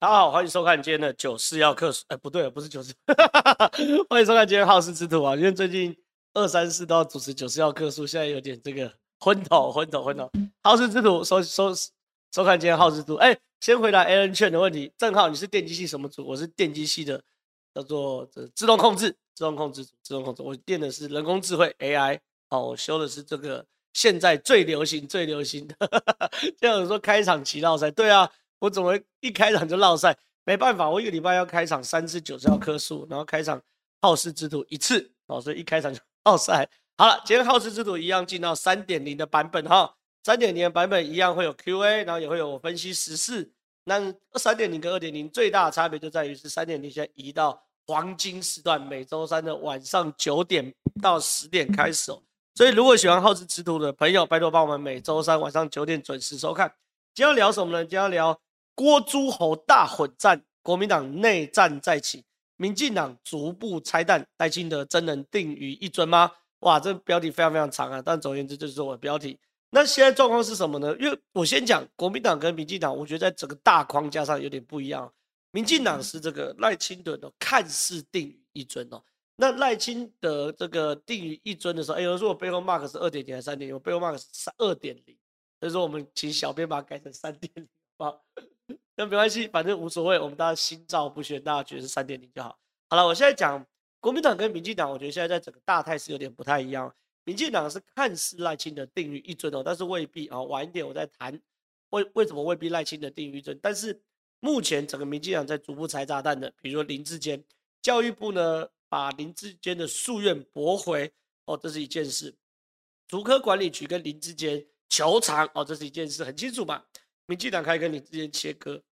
大家好，欢迎收看今天的九四要客诉。哎，不对，不是九四，欢迎收看今天好事之徒啊！因为最近二三四都要主持九四要客诉，现在有点这个昏头，昏头，昏头。好事之徒收收收看今天好事之徒。哎，先回答 Alan 券的问题。正好你是电机系什么组？我是电机系的，叫做这自动控制，自动控制，自动控制。我电的是人工智慧 AI，好，我修的是这个现在最流行、最流行的。这样说开场骑绕赛，对啊。我怎么一开场就落赛？没办法，我一个礼拜要开场三次九十要科数，然后开场好事之徒一次哦，所以一开场就 落赛。好了，今天好事之徒一样进到三点零的版本哈，三点零的版本一样会有 Q&A，然后也会有我分析时事。那三点零跟二点零最大的差别就在于是三点零现在移到黄金时段，每周三的晚上九点到十点开始哦。所以如果喜欢好事之徒的朋友，拜托帮我们每周三晚上九点准时收看。今天聊什么呢？今天聊。郭诸侯大混战，国民党内战再起，民进党逐步拆弹，赖清德真能定于一尊吗？哇，这标题非常非常长啊！但总而言之，就是我的标题。那现在状况是什么呢？因为我先讲国民党跟民进党，我觉得在整个大框架上有点不一样。民进党是这个赖清德的看似定于一尊哦，那赖清德这个定于一尊的时候，哎，有人说我背后 mark 是二点零还是三点零？我背后 mark 是二点零，所以说我们请小编把它改成三点零，好吧？那没关系，反正无所谓，我们大家心照不宣，大家觉得是三点零就好。好了，我现在讲国民党跟民进党，我觉得现在在整个大态是有点不太一样。民进党是看似赖清德定于一尊哦，但是未必啊。晚一点我再谈为为什么未必赖清德定于一尊。但是目前整个民进党在逐步拆炸弹的，比如说林志坚，教育部呢把林志坚的诉愿驳回哦，这是一件事。竹科管理局跟林志坚求偿哦，这是一件事，很清楚吧。民进党可以跟林智坚切割。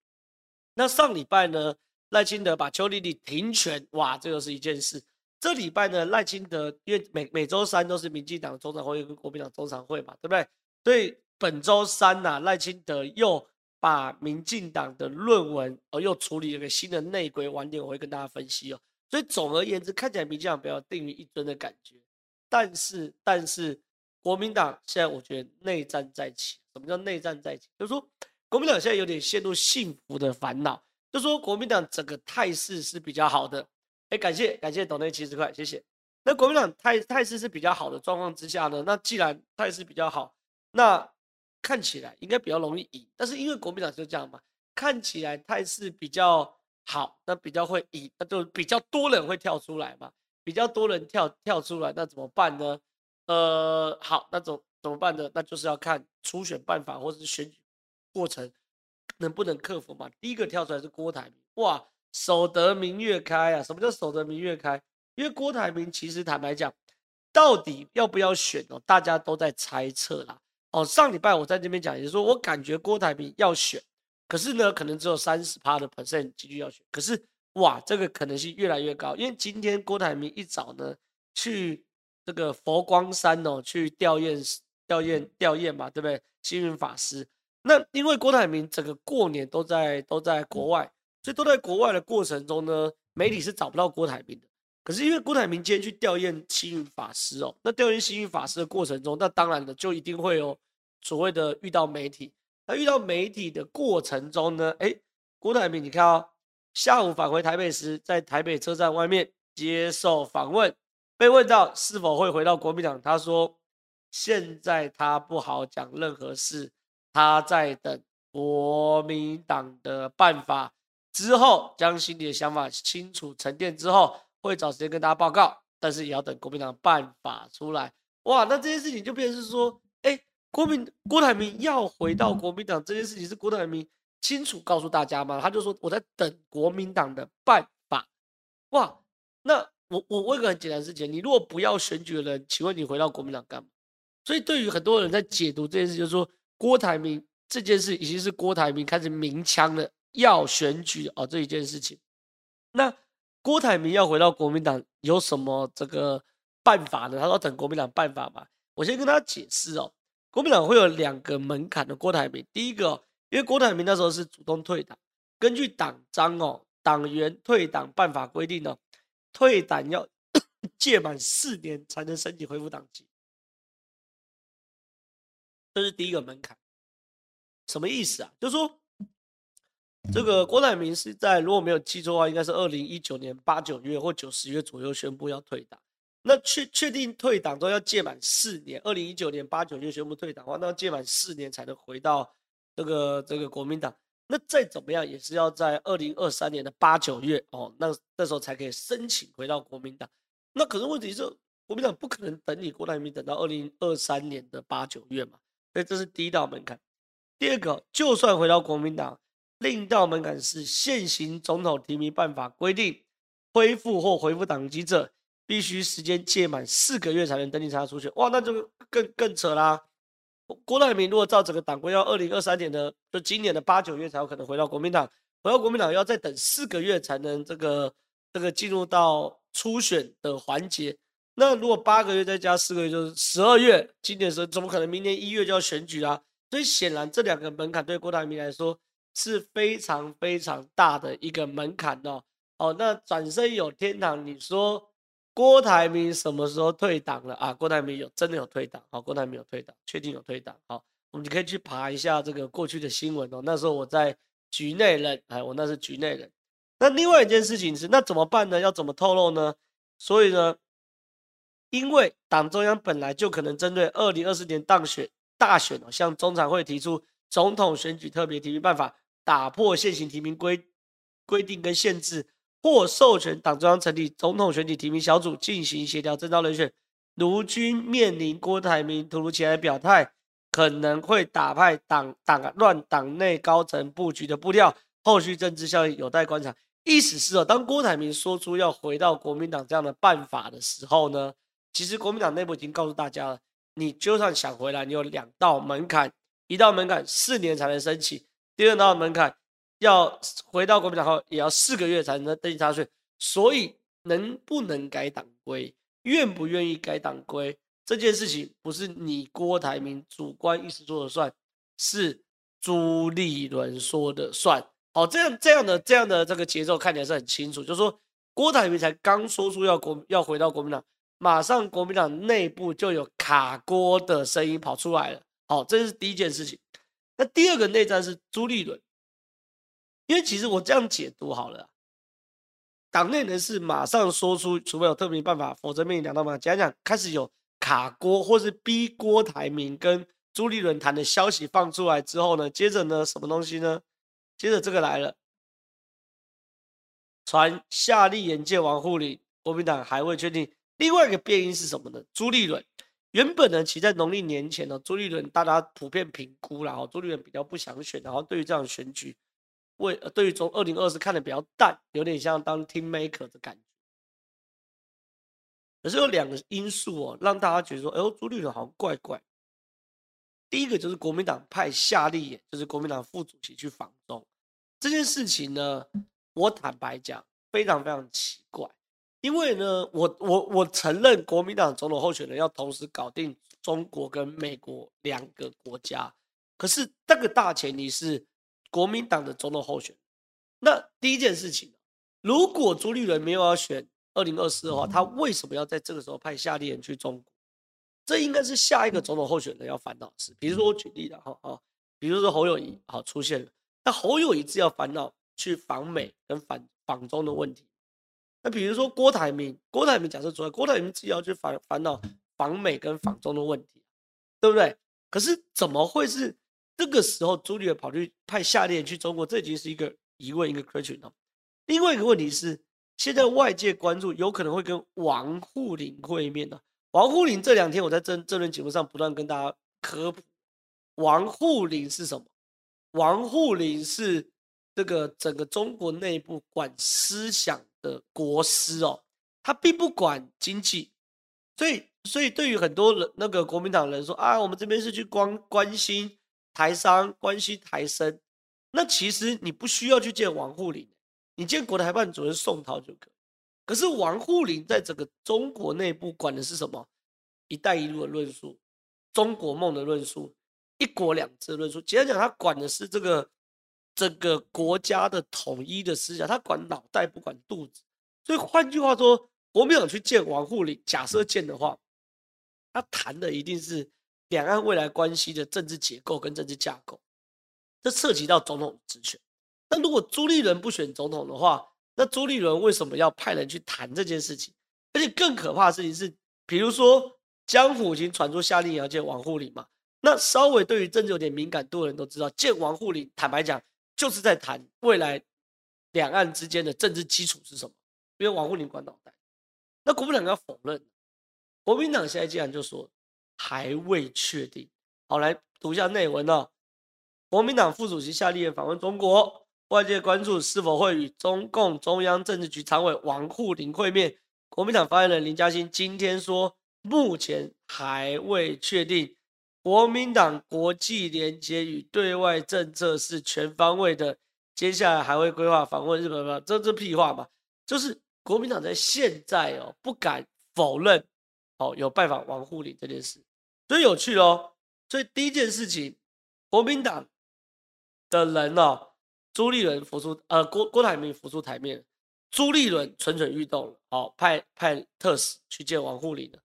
那上礼拜呢，赖清德把邱丽丽停权，哇，这又是一件事。这礼拜呢，赖清德因为每每周三都是民进党中常会跟国民党中常会嘛，对不对？所以本周三呐、啊，赖清德又把民进党的论文哦，又处理了一个新的内鬼，晚点我会跟大家分析哦。所以总而言之，看起来民进党比较定于一尊的感觉，但是但是国民党现在我觉得内战再起。什么叫内战再起？就是说。国民党现在有点陷入幸福的烦恼，就说国民党整个态势是比较好的，哎，感谢感谢董内七十块，谢谢。那国民党态态势是比较好的状况之下呢，那既然态势比较好，那看起来应该比较容易赢。但是因为国民党就这样嘛，看起来态势比较好，那比较会赢，那就比较多人会跳出来嘛，比较多人跳跳出来，那怎么办呢？呃，好，那怎怎么办呢？那就是要看初选办法或者是选举。过程能不能克服嘛？第一个跳出来是郭台铭，哇，守得明月开啊！什么叫守得明月开？因为郭台铭其实坦白讲，到底要不要选哦，大家都在猜测啦。哦，上礼拜我在这边讲，也就是说我感觉郭台铭要选，可是呢，可能只有三十趴的 percent 几率要选。可是哇，这个可能性越来越高，因为今天郭台铭一早呢去这个佛光山哦去吊唁吊唁吊唁嘛，对不对？星云法师。那因为郭台铭整个过年都在都在国外，所以都在国外的过程中呢，媒体是找不到郭台铭的。可是因为郭台铭今天去吊唁星云法师哦，那吊唁星云法师的过程中，那当然了，就一定会有所谓的遇到媒体。那遇到媒体的过程中呢，哎，郭台铭你看哦，下午返回台北时，在台北车站外面接受访问，被问到是否会回到国民党，他说现在他不好讲任何事。他在等国民党的办法之后，将心里的想法清楚沉淀之后，会找时间跟大家报告。但是也要等国民党办法出来。哇，那这件事情就变成是说，哎，国民郭台铭要回到国民党这件事情是郭台铭清楚告诉大家吗？他就说我在等国民党的办法。哇，那我我问个很简单的事情，你如果不要选举的人，请问你回到国民党干嘛？所以对于很多人在解读这件事，就是说。郭台铭这件事已经是郭台铭开始鸣枪了，要选举哦，这一件事情。那郭台铭要回到国民党有什么这个办法呢？他说等国民党办法嘛。我先跟他解释哦，国民党会有两个门槛的。郭台铭第一个，因为郭台铭那时候是主动退党，根据党章哦，党员退党办法规定哦，退党要 届满四年才能申请恢复党籍。这是第一个门槛，什么意思啊？就是说，这个郭台铭是在如果没有记错的话，应该是二零一九年八九月或九十月左右宣布要退党。那确确定退党都要届满四年，二零一九年八九月宣布退党的话，那要届满四年才能回到这个这个国民党。那再怎么样也是要在二零二三年的八九月哦，那那时候才可以申请回到国民党。那可是问题是，国民党不可能等你郭台铭等到二零二三年的八九月嘛，所以这是第一道门槛。第二个，就算回到国民党，另一道门槛是现行总统提名办法规定，恢复或回复党籍者，必须时间届满四个月才能登记参加初选。哇，那就更更扯啦。郭台铭如果照整个党规，要二零二三年的就今年的八九月才有可能回到国民党，回到国民党要再等四个月才能这个这个进入到初选的环节。那如果八个月再加四个月，就是十二月。今年时怎么可能明年一月就要选举啊？所以显然这两个门槛对郭台铭来说是非常非常大的一个门槛哦。哦，那转身有天堂，你说？郭台铭什么时候退党了啊？郭台铭有真的有退党，好，郭台铭有退党，确定有退党，好，我们就可以去爬一下这个过去的新闻哦。那时候我在局内人，哎，我那是局内人。那另外一件事情是，那怎么办呢？要怎么透露呢？所以呢，因为党中央本来就可能针对二零二四年当选大选哦，向中常会提出总统选举特别提名办法，打破现行提名规规定跟限制。或授权党中央成立总统选举提名小组进行协调征召人选，如今面临郭台铭突如其来表态，可能会打败党党乱党内高层布局的步调，后续政治效应有待观察。意思是哦，当郭台铭说出要回到国民党这样的办法的时候呢，其实国民党内部已经告诉大家了，你就算想回来，你有两道门槛，一道门槛四年才能申请，第二道门槛。要回到国民党后，也要四个月才能登记参选，所以能不能改党规，愿不愿意改党规，这件事情不是你郭台铭主观意识说了算，是朱立伦说的算。好，这样这样的这样的这个节奏看起来是很清楚，就是说郭台铭才刚说出要国要回到国民党，马上国民党内部就有卡锅的声音跑出来了。好，这是第一件事情。那第二个内战是朱立伦。因为其实我这样解读好了，党内人士马上说出，除非有特别办法，否则面临两道门槛。讲讲开始有卡锅或是逼郭台铭跟朱立伦谈的消息放出来之后呢，接着呢，什么东西呢？接着这个来了，传夏立言见王沪宁，国民党还未确定。另外一个变因是什么呢？朱立伦原本呢，其实在农历年前呢，朱立伦大家普遍评估然后朱立伦比较不想选，然后对于这样选举。为对于从二零二四看的比较淡，有点像当 team maker 的感觉。可是有两个因素哦，让大家觉得说，哎呦，朱立伦好像怪怪。第一个就是国民党派夏立言，就是国民党副主席去访中这件事情呢，我坦白讲非常非常奇怪，因为呢，我我我承认国民党总统候选人要同时搞定中国跟美国两个国家，可是这个大前提是。国民党的总统候选，那第一件事情，如果朱立伦没有要选二零二四的话，他为什么要在这个时候派夏立言去中国？这应该是下一个总统候选人要烦恼的事。比如说我举例的哈啊，比如说侯友宜好出现了，那侯友宜只要烦恼去访美跟访访中的问题。那比如说郭台铭，郭台铭假设出来，郭台铭自己要去烦烦恼访美跟访中的问题，对不对？可是怎么会是？这个时候，朱立伦跑去派夏立言去中国，这已经是一个疑问，一个 question 了。另外一个问题是，现在外界关注有可能会跟王沪宁会面的。王沪宁这两天我在这这轮节目上不断跟大家科普，王沪宁是什么？王沪宁是这个整个中国内部管思想的国师哦，他并不管经济，所以所以对于很多人那个国民党人说啊，我们这边是去关关心。台商关系台生，那其实你不需要去见王沪宁，你见国台办主任宋涛就可以。可是王沪宁在整个中国内部管的是什么？一带一路的论述、中国梦的论述、一国两制论述。简单讲，他管的是这个整个国家的统一的思想，他管脑袋不管肚子。所以换句话说，国民党去见王沪宁，假设见的话，他谈的一定是。两岸未来关系的政治结构跟政治架构，这涉及到总统职权。那如果朱立伦不选总统的话，那朱立伦为什么要派人去谈这件事情？而且更可怕的事情是，比如说江府已经传出下令要见王沪宁嘛，那稍微对于政治有点敏感度的人都知道，见王沪宁，坦白讲，就是在谈未来两岸之间的政治基础是什么。因为王沪宁管脑袋，那国民党要否认，国民党现在竟然就说还未确定。好，来读一下内文哦。国民党副主席夏立言访问中国，外界关注是否会与中共中央政治局常委王沪宁会面。国民党发言人林嘉欣今天说，目前还未确定。国民党国际连结与对外政策是全方位的，接下来还会规划访问日本吗？这这屁话嘛，就是国民党在现在哦不敢否认哦有拜访王沪宁这件事，所以有趣哦。所以第一件事情，国民党。的人哦，朱立伦浮出，呃，郭郭台铭浮出台面，朱立伦蠢蠢欲动了，哦，派派特使去见王沪宁了。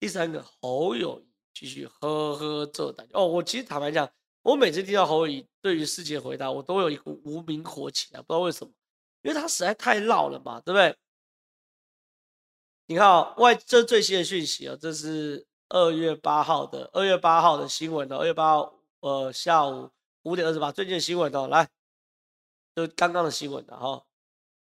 第三个侯友宜继续呵呵做胆哦，我其实坦白讲，我每次听到侯友宜对于世界回答，我都有一股无名火起来，不知道为什么，因为他实在太绕了嘛，对不对？你看哦，外这最新的讯息哦，这是二月八号的二月八号的新闻哦，二月八号呃下午。五点二十八，最近的新闻哦，来，就刚刚的新闻的哈。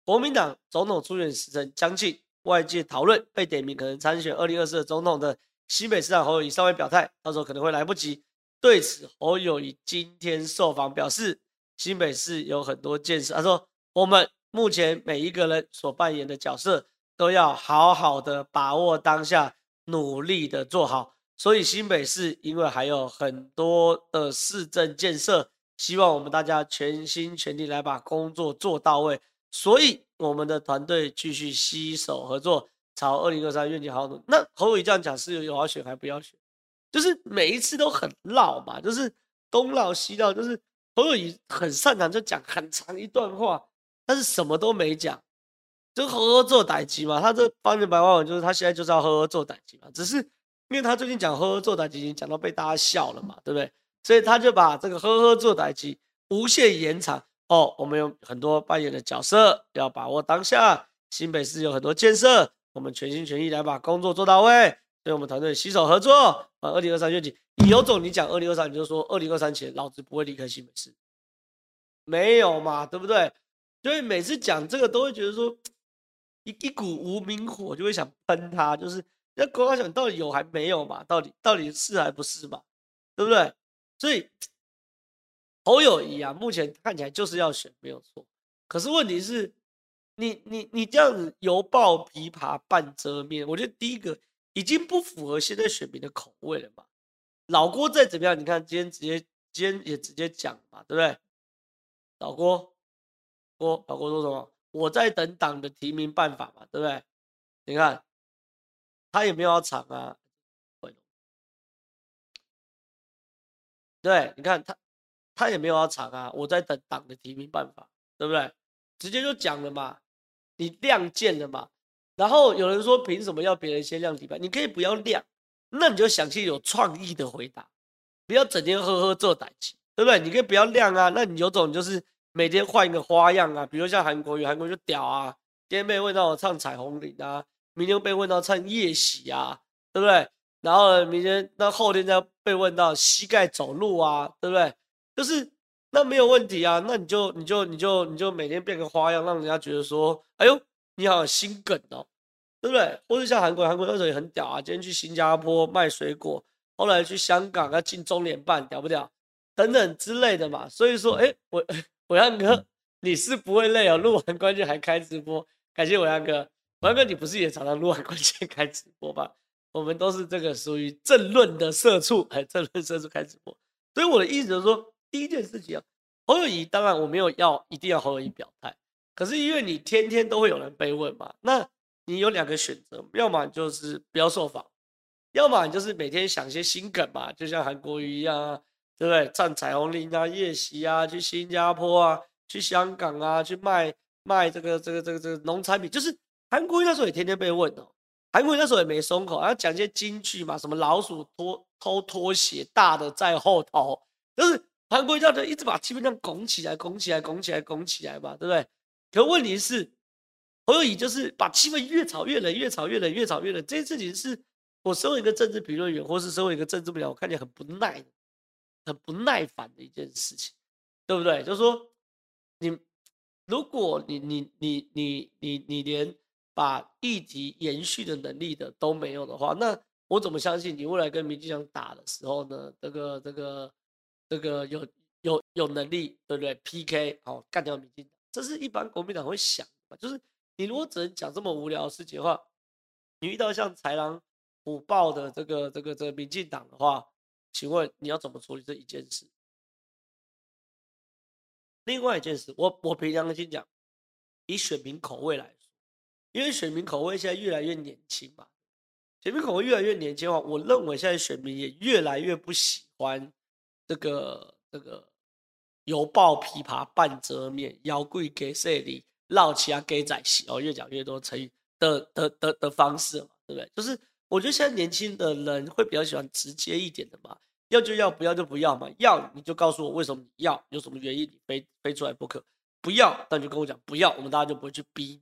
国民党总统初选时程将近，外界讨论被点名可能参选二零二四的总统的新北市长侯友宜尚未表态，到时候可能会来不及。对此，侯友宜今天受访表示，新北市有很多建设，他说我们目前每一个人所扮演的角色都要好好的把握当下，努力的做好。所以新北市因为还有很多的市政建设，希望我们大家全心全力来把工作做到位。所以我们的团队继续携手合作，朝二零二三愿景好好努。那侯友宜这样讲是有要选还不要选？就是每一次都很绕嘛，就是东绕西绕，就是侯友宜很擅长就讲很长一段话，但是什么都没讲，就呵呵做代志嘛。他这方言白话文就是他现在就是要呵呵做代志嘛，只是。因为他最近讲呵呵做代志，已经讲到被大家笑了嘛，对不对？所以他就把这个呵呵做代志无限延长哦。我们有很多扮演的角色，要把握当下。新北市有很多建设，我们全心全意来把工作做到位。所以我们团队携手合作，啊，二零二三愿景，你有种你讲二零二三，你就说二零二三前老子不会离开新北市，没有嘛，对不对？所以每次讲这个都会觉得说一一股无名火，就会想喷他，就是。那国家选到底有还没有嘛？到底到底是还不是嘛？对不对？所以侯友谊啊，目前看起来就是要选，没有错。可是问题是，你你你这样子犹抱琵琶半遮面，我觉得第一个已经不符合现在选民的口味了嘛。老郭再怎么样，你看今天直接今天也直接讲嘛，对不对？老郭郭老郭说什么？我在等党的提名办法嘛，对不对？你看。他也没有要抢啊，对，你看他，他也没有要抢啊，我在等党的提名办法，对不对？直接就讲了嘛，你亮剑了嘛。然后有人说，凭什么要别人先亮底牌？你可以不要亮，那你就想些有创意的回答，不要整天呵呵做代志，对不对？你可以不要亮啊，那你有种就是每天换一个花样啊，比如像韩国瑜，韩国就屌啊，今天被问到我唱彩虹领啊。明天被问到唱夜袭啊，对不对？然后，明天那后天再被问到膝盖走路啊，对不对？就是那没有问题啊，那你就你就你就你就每天变个花样，让人家觉得说，哎呦，你好心梗哦，对不对？或者像韩国，韩国那时候也很屌啊，今天去新加坡卖水果，后来去香港要进中联办，屌不屌？等等之类的嘛。所以说，哎，我暐瀚哥，你是不会累哦，录完关键还开直播，感谢暐瀚哥。王哥，你不是也常常录完关键开直播吧？我们都是这个属于政论的社畜，哎，政论社畜开直播。所以我的意思就是说，第一件事情啊，侯友宜，当然我没有要一定要侯友宜表态，可是因为你天天都会有人被问嘛，那你有两个选择，要么就是不要受访，要么你就是每天想些新梗嘛，就像韩国瑜一样啊，对不对？唱彩虹领啊，夜袭啊，去新加坡啊，去香港啊，去卖卖这个这个这个这个农产品，就是。韩国瑜那时候也天天被问哦，韩国瑜那时候也没松口，然后讲些金句嘛，什么老鼠拖偷拖鞋，大的在后头，就是韩国瑜这样一直把气氛这样拱起来，拱起来，拱起来，拱起来嘛，对不对？可问题是，侯友宜就是把气氛越炒越冷，越炒越冷，越炒越冷。这件事情是我身为一个政治评论员，或是身为一个政治幕僚，我看起来很不耐，很不耐烦的一件事情，对不对？就是说，你如果你你你你你你连把议题延续的能力的都没有的话，那我怎么相信你未来跟民进党打的时候呢？这个这个这个有有有能力，对不对？PK 好干掉民进党，这是一般国民党会想的，就是。你如果只能讲这么无聊的事情的话，你遇到像豺狼虎豹的这个这个这个民进党的话，请问你要怎么处理这一件事？另外一件事，我我凭良心讲，以选民口味来说，因为选民口味现在越来越年轻嘛，选民口味越来越年轻的话，我认为现在选民也越来越不喜欢这个这个犹抱琵琶半遮面，腰跪给谁里。绕其他 gay 仔戏哦，越讲越多成语的的的的方式嘛，对不对？就是我觉得现在年轻的人会比较喜欢直接一点的嘛，要就要，不要就不要嘛。要你就告诉我为什么你要，有什么原因你非非出来不可。不要，那就跟我讲不要，我们大家就不会去逼。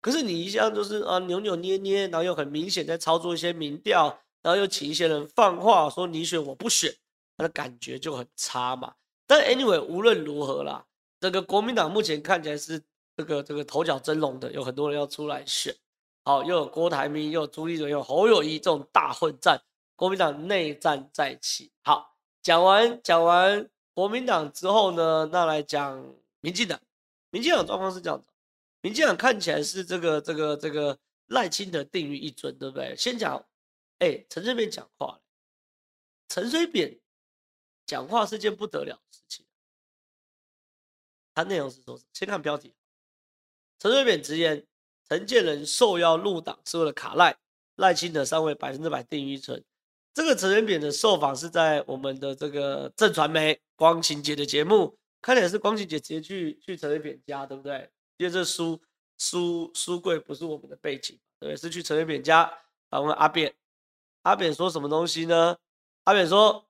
可是你一向就是啊扭扭捏捏，然后又很明显在操作一些民调，然后又请一些人放话说你选我不选，他的感觉就很差嘛。但 anyway 无论如何啦，这个国民党目前看起来是。这个这个头角峥嵘的，有很多人要出来选，好，又有郭台铭，又有朱立伦，又有侯友宜，这种大混战，国民党内战再起。好，讲完讲完国民党之后呢，那来讲民进党。民进党状况是这样子，民进党看起来是这个这个这个赖清德定于一尊，对不对？先讲，哎，陈水扁讲话，陈水扁讲话是件不得了的事情，他内容是说，先看标题。陈水扁直言，陈建仁受邀入党是为了卡赖，赖清德尚未百分之百定于一尊。这个陈水扁的受访是在我们的这个正传媒光晴节的节目，看起来是光晴节直接去去陈水扁家，对不对？因为这书书书柜不是我们的背景，对，是去陈水扁家访问阿扁。阿扁说什么东西呢？阿扁说，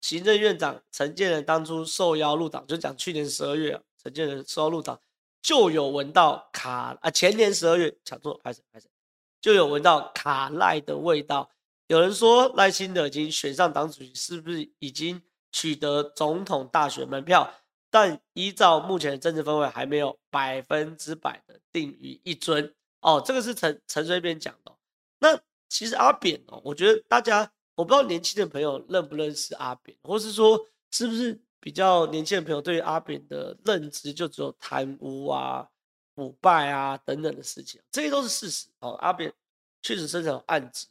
行政院长陈建仁当初受邀入党，就讲去年十二月啊，陈建仁受邀入党。就有闻到卡啊，前年十二月抢座，拍谁拍谁，就有闻到卡赖的味道。有人说赖清德已经选上党主席，是不是已经取得总统大选门票？但依照目前的政治氛围，还没有百分之百的定于一尊。哦，这个是陈陈水扁讲的。那其实阿扁哦，我觉得大家我不知道年轻的朋友认不认识阿扁，或是说是不是？比较年轻的朋友对于阿扁的认知就只有贪污啊、腐败啊等等的事情，这些都是事实哦。阿扁确实身上有案子，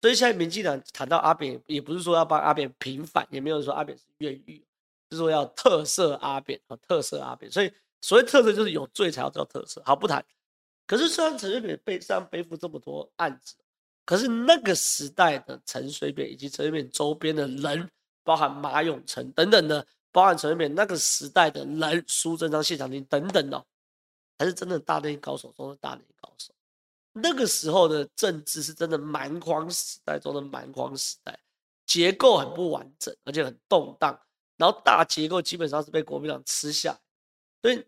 所以现在民进党谈到阿扁，也不是说要帮阿扁平反，也没有说阿扁是越狱，是说要特赦阿扁啊，特赦阿扁。所以所谓特赦就是有罪才要叫特赦。好，不谈。可是虽然陈水扁背上背负这么多案子，可是那个时代的陈水扁以及陈水扁周边的人，包含马永成等等的。包含陈水扁那个时代的人，苏贞昌、谢长廷等等哦，还是真的大内高手中的大内高手。那个时候的政治是真的蛮荒时代中的蛮荒时代，结构很不完整，而且很动荡。然后大结构基本上是被国民党吃下，所以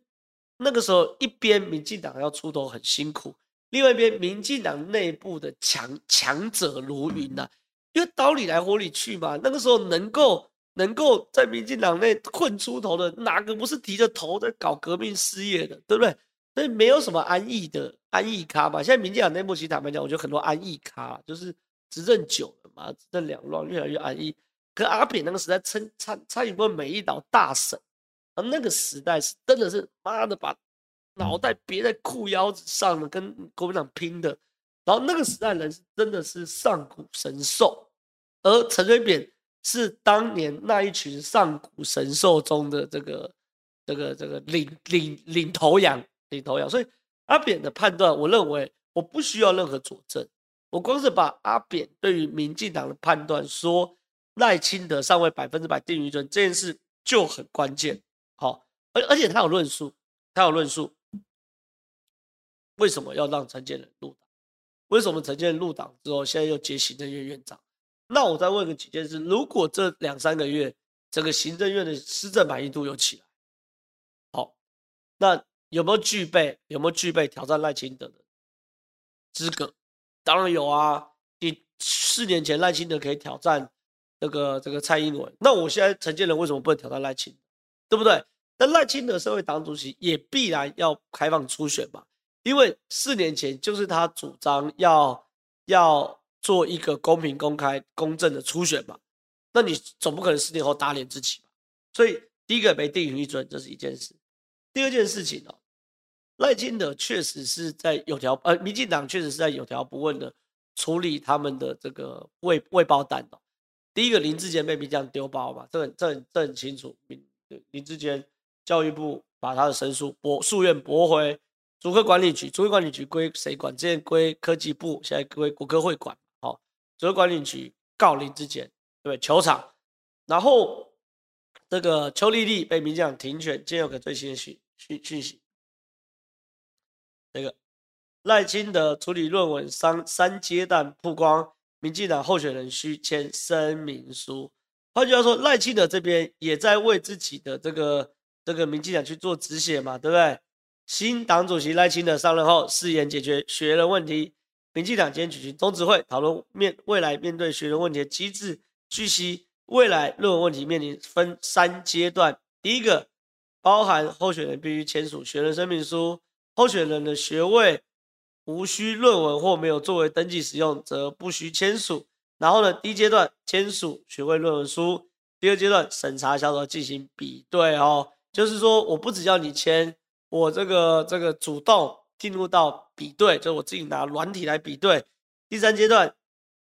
那个时候一边民进党要出头很辛苦，另外一边民进党内部的强强者如云呐，因为刀里来火里去嘛。那个时候能够。能够在民进党内混出头的，哪个不是提着头在搞革命事业的，对不对？所以没有什么安逸的安逸咖嘛。现在民进党内部其实坦白讲，我觉得很多安逸咖，就是执政久了嘛，执政两乱，越来越安逸。可阿扁那个时代参参参与过美丽岛大审，而那个时代是真的是妈的把脑袋别在裤腰子上了，跟国民党拼的。然后那个时代人是真的是上古神兽，而陈水扁。是当年那一群上古神兽中的这个、这个、这个领领领头羊，领头羊。所以阿扁的判断，我认为我不需要任何佐证，我光是把阿扁对于民进党的判断说赖清德尚未百分之百定于一尊这件事就很关键。好，而而且他有论述，他有论述，为什么要让陈建仁入党？为什么陈建仁入党之后，现在又接行政院院长？那我再问个几件事：如果这两三个月整个行政院的施政满意度有起来。好，那有没有具备有没有具备挑战赖清德的资格？当然有啊！你四年前赖清德可以挑战这个这个蔡英文，那我现在陈建仁为什么不能挑战赖清德？对不对？那赖清德身为党主席，也必然要开放初选嘛？因为四年前就是他主张要要做一个公平、公开、公正的初选嘛。那你总不可能四年后打脸自己吧？所以第一个没定于一尊，这是一件事。第二件事情哦，赖清德确实是在有条呃，民进党确实是在有条不紊的处理他们的这个未未爆弹哦。第一个林志坚被民进党丢包嘛，这很这很这很清楚。林林志坚教育部把他的申诉驳诉愿驳回。竹科管理局，竹科管理局归谁管？之前归科技部，现在归国科会管。好，竹科管理局告林志坚，对对？球场，然后这个邱丽丽被民进党停权，今天有个最新的讯讯讯息，这个赖清德处理论文三三阶段曝光，民进党候选人需签声明书。换句话说，赖清德这边也在为自己的这个这个民进党去做止血嘛，对不对？新党主席赖清德上任后，誓言解决学人问题。民进党今天举行中执会，讨论面未来面对学人问题的机制。据悉，未来论文问题面临分三阶段：第一个，包含候选人必须签署学人声明书，候选人的学位无需论文或没有作为登记使用，则不需签署。然后呢，第一阶段签署学位论文书，第二阶段审查小组进行比对哦，就是说我不只要你签。我这个这个主动进入到比对，就是我自己拿软体来比对。第三阶段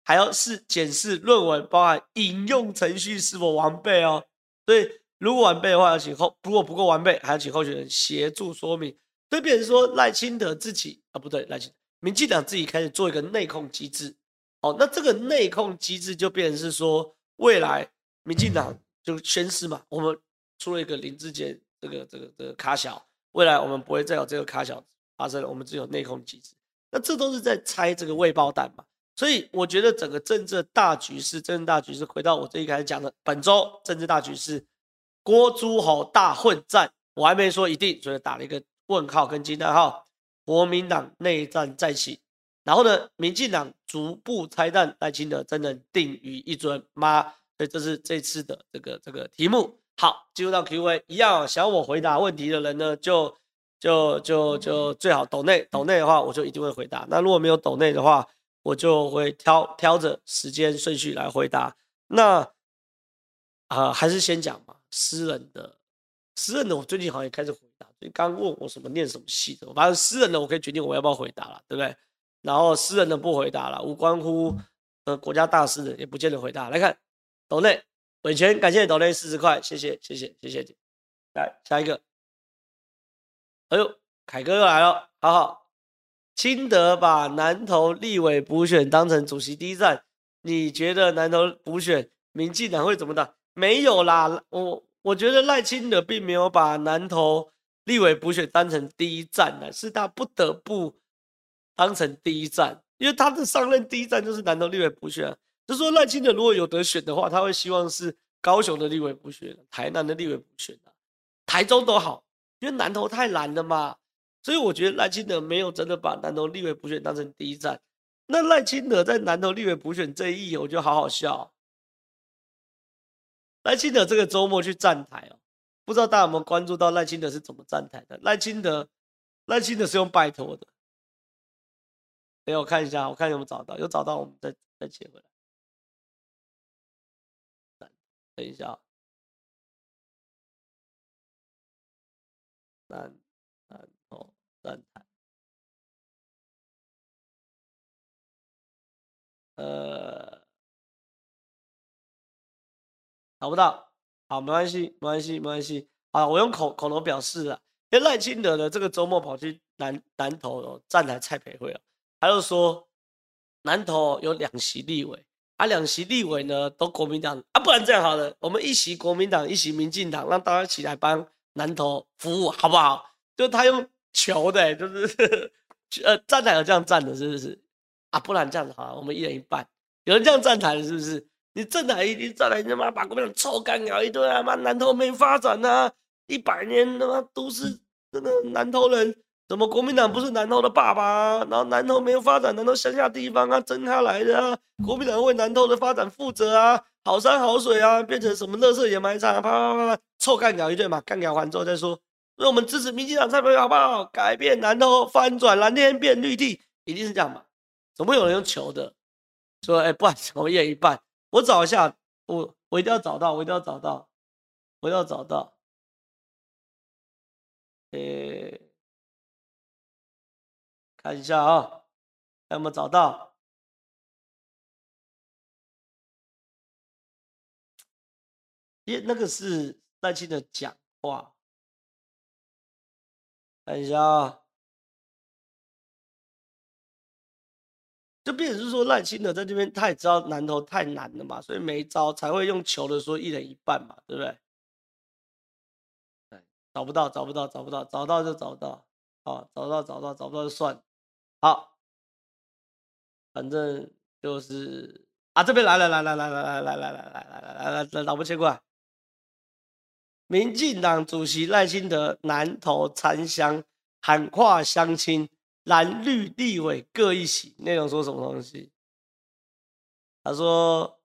还要是检视论文，包含引用程序是否完备哦。所以如果完备的话，要请后如果不够完备，还要请候选人协助说明。所以变成说赖清德自己啊，不对，赖清，民进党自己开始做一个内控机制。哦，那这个内控机制就变成是说，未来民进党就宣示嘛，我们出了一个林志坚这个这个这个卡小。未来我们不会再有这个卡小发生了，我们只有内控机制。那这都是在拆这个未爆弹嘛？所以我觉得整个政治大局势，政治大局势回到我最一开始讲的，本周政治大局势，郭诸侯大混战，我还没说一定，所以打了一个问号跟惊叹号。国民党内战再起，然后呢，民进党逐步拆弹，赖清德真能定于一尊吗？所以这是这次的这个这个题目。好，进入到 Q&A，一样想我回答问题的人呢，就就就就最好抖内抖内的话，我就一定会回答。那如果没有抖内的话，我就会挑挑着时间顺序来回答。那啊、还是先讲嘛，私人的私人的，我最近好像也开始回答。所以刚问我什么念什么系的，反正私人的我可以决定我要不要回答了，对不对？然后私人的不回答了，无关乎呃国家大事的也不见得回答。来看抖内。伟权，感谢你抖内四十块，谢谢谢谢谢谢你。来下一个，哎呦，凯哥又来了，好好。清德把南投立委补选当成主席第一站，你觉得南投补选民进党会怎么打？没有啦，我我觉得赖清德并没有把南投立委补选当成第一站呢，是他不得不当成第一站，因为他的上任第一站就是南投立委补选啊。就说赖清德如果有得选的话，他会希望是高雄的立委补选，台南的立委补选啊，台中都好，因为南投太难了嘛。所以我觉得赖清德没有真的把南投立委补选当成第一站。那赖清德在南投立委补选这一役，我觉得好好笑。赖清德这个周末去站台哦，不知道大家有没有关注到赖清德是怎么站台的？赖清德，赖清德是用拜托的。等我看一下，我看有没有找到，有找到我们再再切回来。等一下，南南投站台，呃，找不到，好，没关系，没关系，没关系，啊，我用口口头表示了，因为赖清德呢，这个周末跑去南南投站台蔡培慧啊，他就说南投有两席立委。啊，两席立委呢都国民党啊，不然这样好了，我们一席国民党，一席民进党，让大家起来帮南投服务，好不好？就他用求的，就是呵 呵呃站台有这样站的，是不是？啊，不然这样子好了，我们一人一半，有人这样站台的，是不是？你政党一定站台，你，他妈把国民党臭干掉一顿啊！妈南投没发展啊，一百年他妈都是那个南投人，怎么国民党不是南投的爸爸？然后南投没有发展，南投乡下地方啊，争他来的啊！国民党为南投的发展负责啊，好山好水啊，变成什么垃圾掩埋场啊？啪啪啪啪，臭干掉一顿嘛，干掉完之后再说。所以我们支持民进党，蔡培好不好？改变南投，翻转蓝天变绿地，一定是这样嘛？怎么有人用求的？说，哎、欸，不然我演一半。我找一下，我我一定要找到，我一定要找到，我一定要找到。诶、欸，看一下啊、哦，有没有找到？耶，那个是赖清德讲话。看一下啊、哦。就变成是说赖清德在这边，他也知道南投太难了嘛，所以没招才会用球的说一人一半嘛，对不对？找不到，找不到，找不到，找到就找到，啊，找到，找到，找不到就算。好，反正就是啊，这边来，来来来来来来来来来来来来来，老婆切过来。民进党主席赖清德南投参乡喊跨乡亲。蓝绿立委各一席，内容说什么东西？他说：“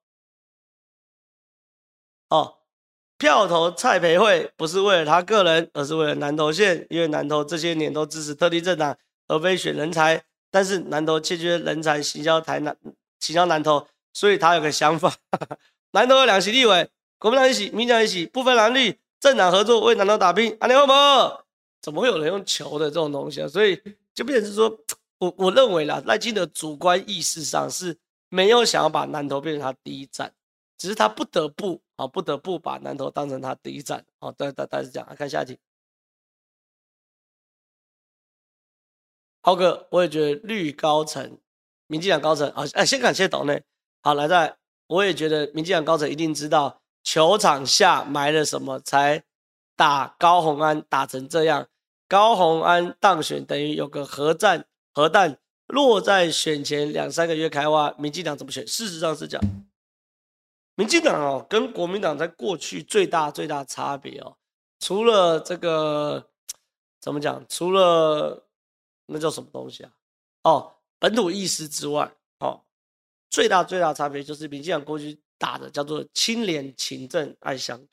哦，票投蔡培慧不是为了他个人，而是为了南投县，因为南投这些年都支持特定政党，而非选人才。但是南投欠缺人才，行销台南，行销南投，所以他有个想法：南投有两席立委，国民党一席，民进党一席，不分蓝绿，政党合作为南投打拼。阿联好怎么会有人用球的这种东西啊？所以。”就变成说，我我认为啦，赖清德主观意识上是没有想要把南投变成他第一站，只是他不得不啊，不得不把南投当成他第一站。哦，对，大概是这样。来看下一题，浩哥，我也觉得绿高层，民进党高层啊，哎，先感谢岛内。好，来在，我也觉得民进党高层一定知道球场下埋了什么，才打高虹安打成这样。高虹安当选等于有个核战核弹落在选前两三个月开挖，民进党怎么选？事实上是这样，民进党哦跟国民党在过去最大最大差别哦，除了这个怎么讲？除了那叫什么东西啊？哦，本土意识之外，哦，最大最大差别就是民进党过去打的叫做清廉勤政爱乡，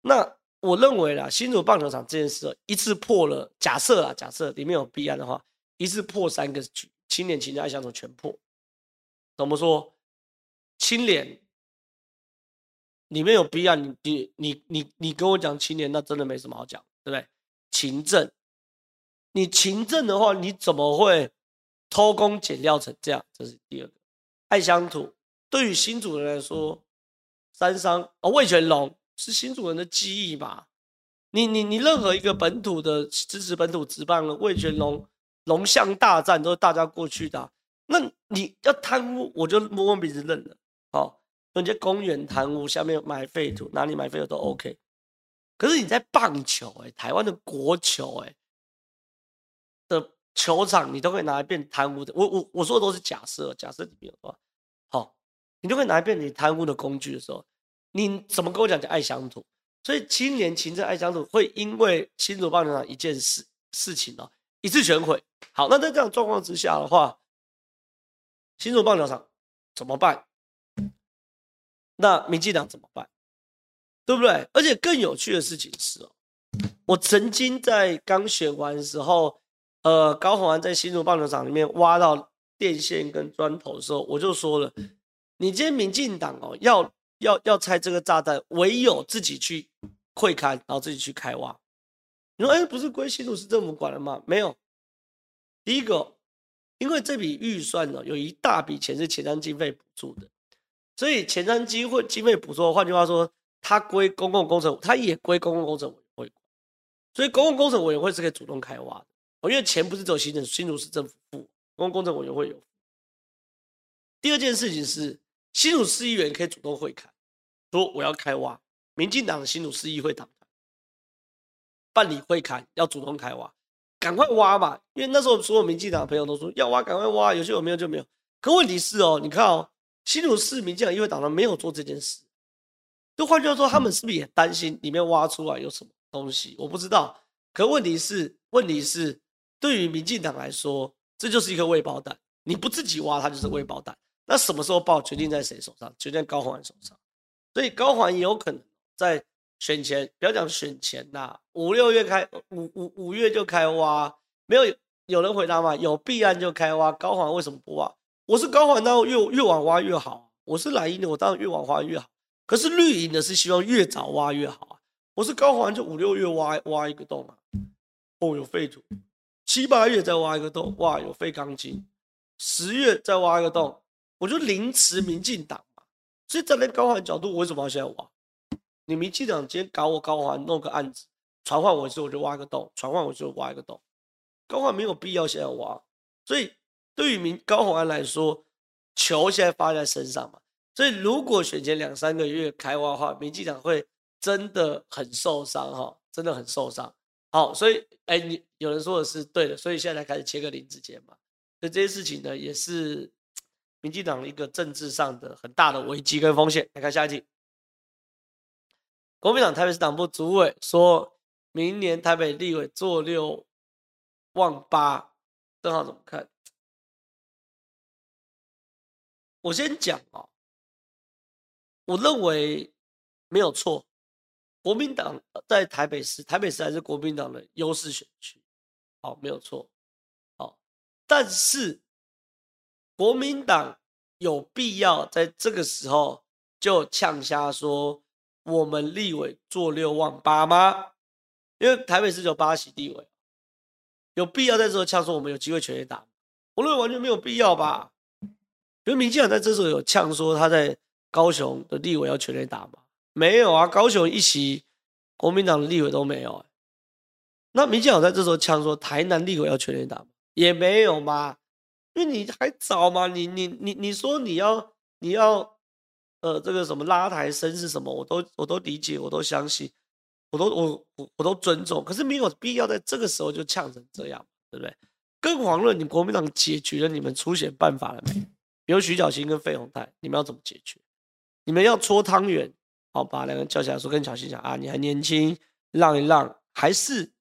那。我认为啦，新竹棒球场这件事一次破了，假设啊，假设里面有弊案的话，一次破三个局，清廉、勤政、爱乡土全破。怎么说？清廉里面有弊案，你你你你你跟我讲清廉，那真的没什么好讲，对不对？勤政，你勤政的话，你怎么会偷工减料成这样？这是第二个。爱乡土，对于新主人来说，三商哦，魏全龙。是新主人的记忆吧？你你你任何一个本土的支持本土职棒的魏全龙龙象大战都是大家过去的、那你要贪污，我就摸摸鼻子认了。好、哦，人家公园贪污，下面买废土，哪里买废土都 OK。可是你在棒球、欸，哎，台湾的国球、欸，哎球场，你都可以拿来变贪污的。我我我说的都是假设，假设里面有的话，好、你都可以拿来变你贪污的工具的时候。你怎么跟我讲叫爱乡土？所以青年勤政爱乡土会因为新竹棒球场一件事事情哦，一次全毁。好，那在这样状况之下的话，新竹棒球场怎么办？那民进党怎么办？对不对？而且更有趣的事情是哦，我曾经在刚选完的时候，呃，高虹安在新竹棒球场里面挖到电线跟砖头的时候，我就说了，你今天民进党哦要。要要拆这个炸弹，唯有自己去会勘，然后自己去开挖。你说，哎，不是归新竹市政府管了吗？没有。第一个，因为这笔预算呢，有一大笔钱是前瞻经费补助的，所以前瞻经会经费补助，换句话说，它归公共工程，它也归公共工程委员会。所以公共工程委员会是可以主动开挖的，因为钱不是只有新竹新竹市政府付，公共工程委员会有。第二件事情是，新竹市议员可以主动会勘。说我要开挖，民进党的新竹市议会党团办理会勘，要主动开挖，赶快挖嘛！因为那时候所有民进党的朋友都说要挖，赶快挖，有些有没有就没有。可问题是哦，你看哦，新竹市民进党议会党团没有做这件事。就换句话说，他们是不是也担心里面挖出来有什么东西？我不知道。可问题是，问题是，对于民进党来说，这就是一个未爆弹。你不自己挖，它就是未爆弹。那什么时候爆，决定在谁手上？决定在高虹安手上。所以高虹安也有可能在选前，不要讲选前呐，五六月开，五五五月就开挖。没有有人回答吗？有弊案就开挖。高虹安为什么不挖？我是高虹安，当然越越晚挖越好。我是蓝营的，我当然越晚挖越好。可是绿营的是希望越早挖越好啊。我是高虹安，就五六月挖挖一个洞啊。哦，有废土。七八月再挖一个洞，哇，有废钢筋。十月再挖一个洞，我就凌迟民进党嘛。所以站在高环角度，我为什么要现在挖？你民进党今天搞我高环弄个案子，传唤我一次我就挖一个洞，传唤我就挖一个洞。高虹安没有必要现在挖。所以对于民高环来说，球现在发在身上嘛。所以如果选前两三个月开挖的话，民进党会真的很受伤哈，真的很受伤。好，所以，哎、你有人说的是对的，所以现在开始切个林智坚嘛。所以这些事情呢，也是 民进党一个政治上的很大的危机跟风险。来看下一题，国民党台北市党部主委说，明年台北立委做六望八，正好怎么看？我先讲啊，我认为没有错。国民党在台北市，台北市还是国民党的优势选区，好，没有错，好，但是国民党有必要在这个时候就呛瞎说我们立委做六望八吗？因为台北市有八席地委，有必要在这时候呛说我们有机会全力打？我认为完全没有必要吧？因为民进党在这时候有呛说他在高雄的立委要全力打吗？没有啊，高雄一席国民党的立委都没有、那民进党在这时候呛说台南立委要全垒打吗？也没有嘛，因为你还早嘛，你你你你说你要你要呃这个什么拉抬声是什么，我都我都理解，我都相信，我都我我我都尊重，可是没有必要在这个时候就呛成这样，对不对？更遑论你国民党解决了你们初选办法了没？比如徐巧芯跟费鸿泰，你们要怎么解决？你们要搓汤圆？好，把两个人叫起来说，跟小新讲啊，你还年轻，让一让，还是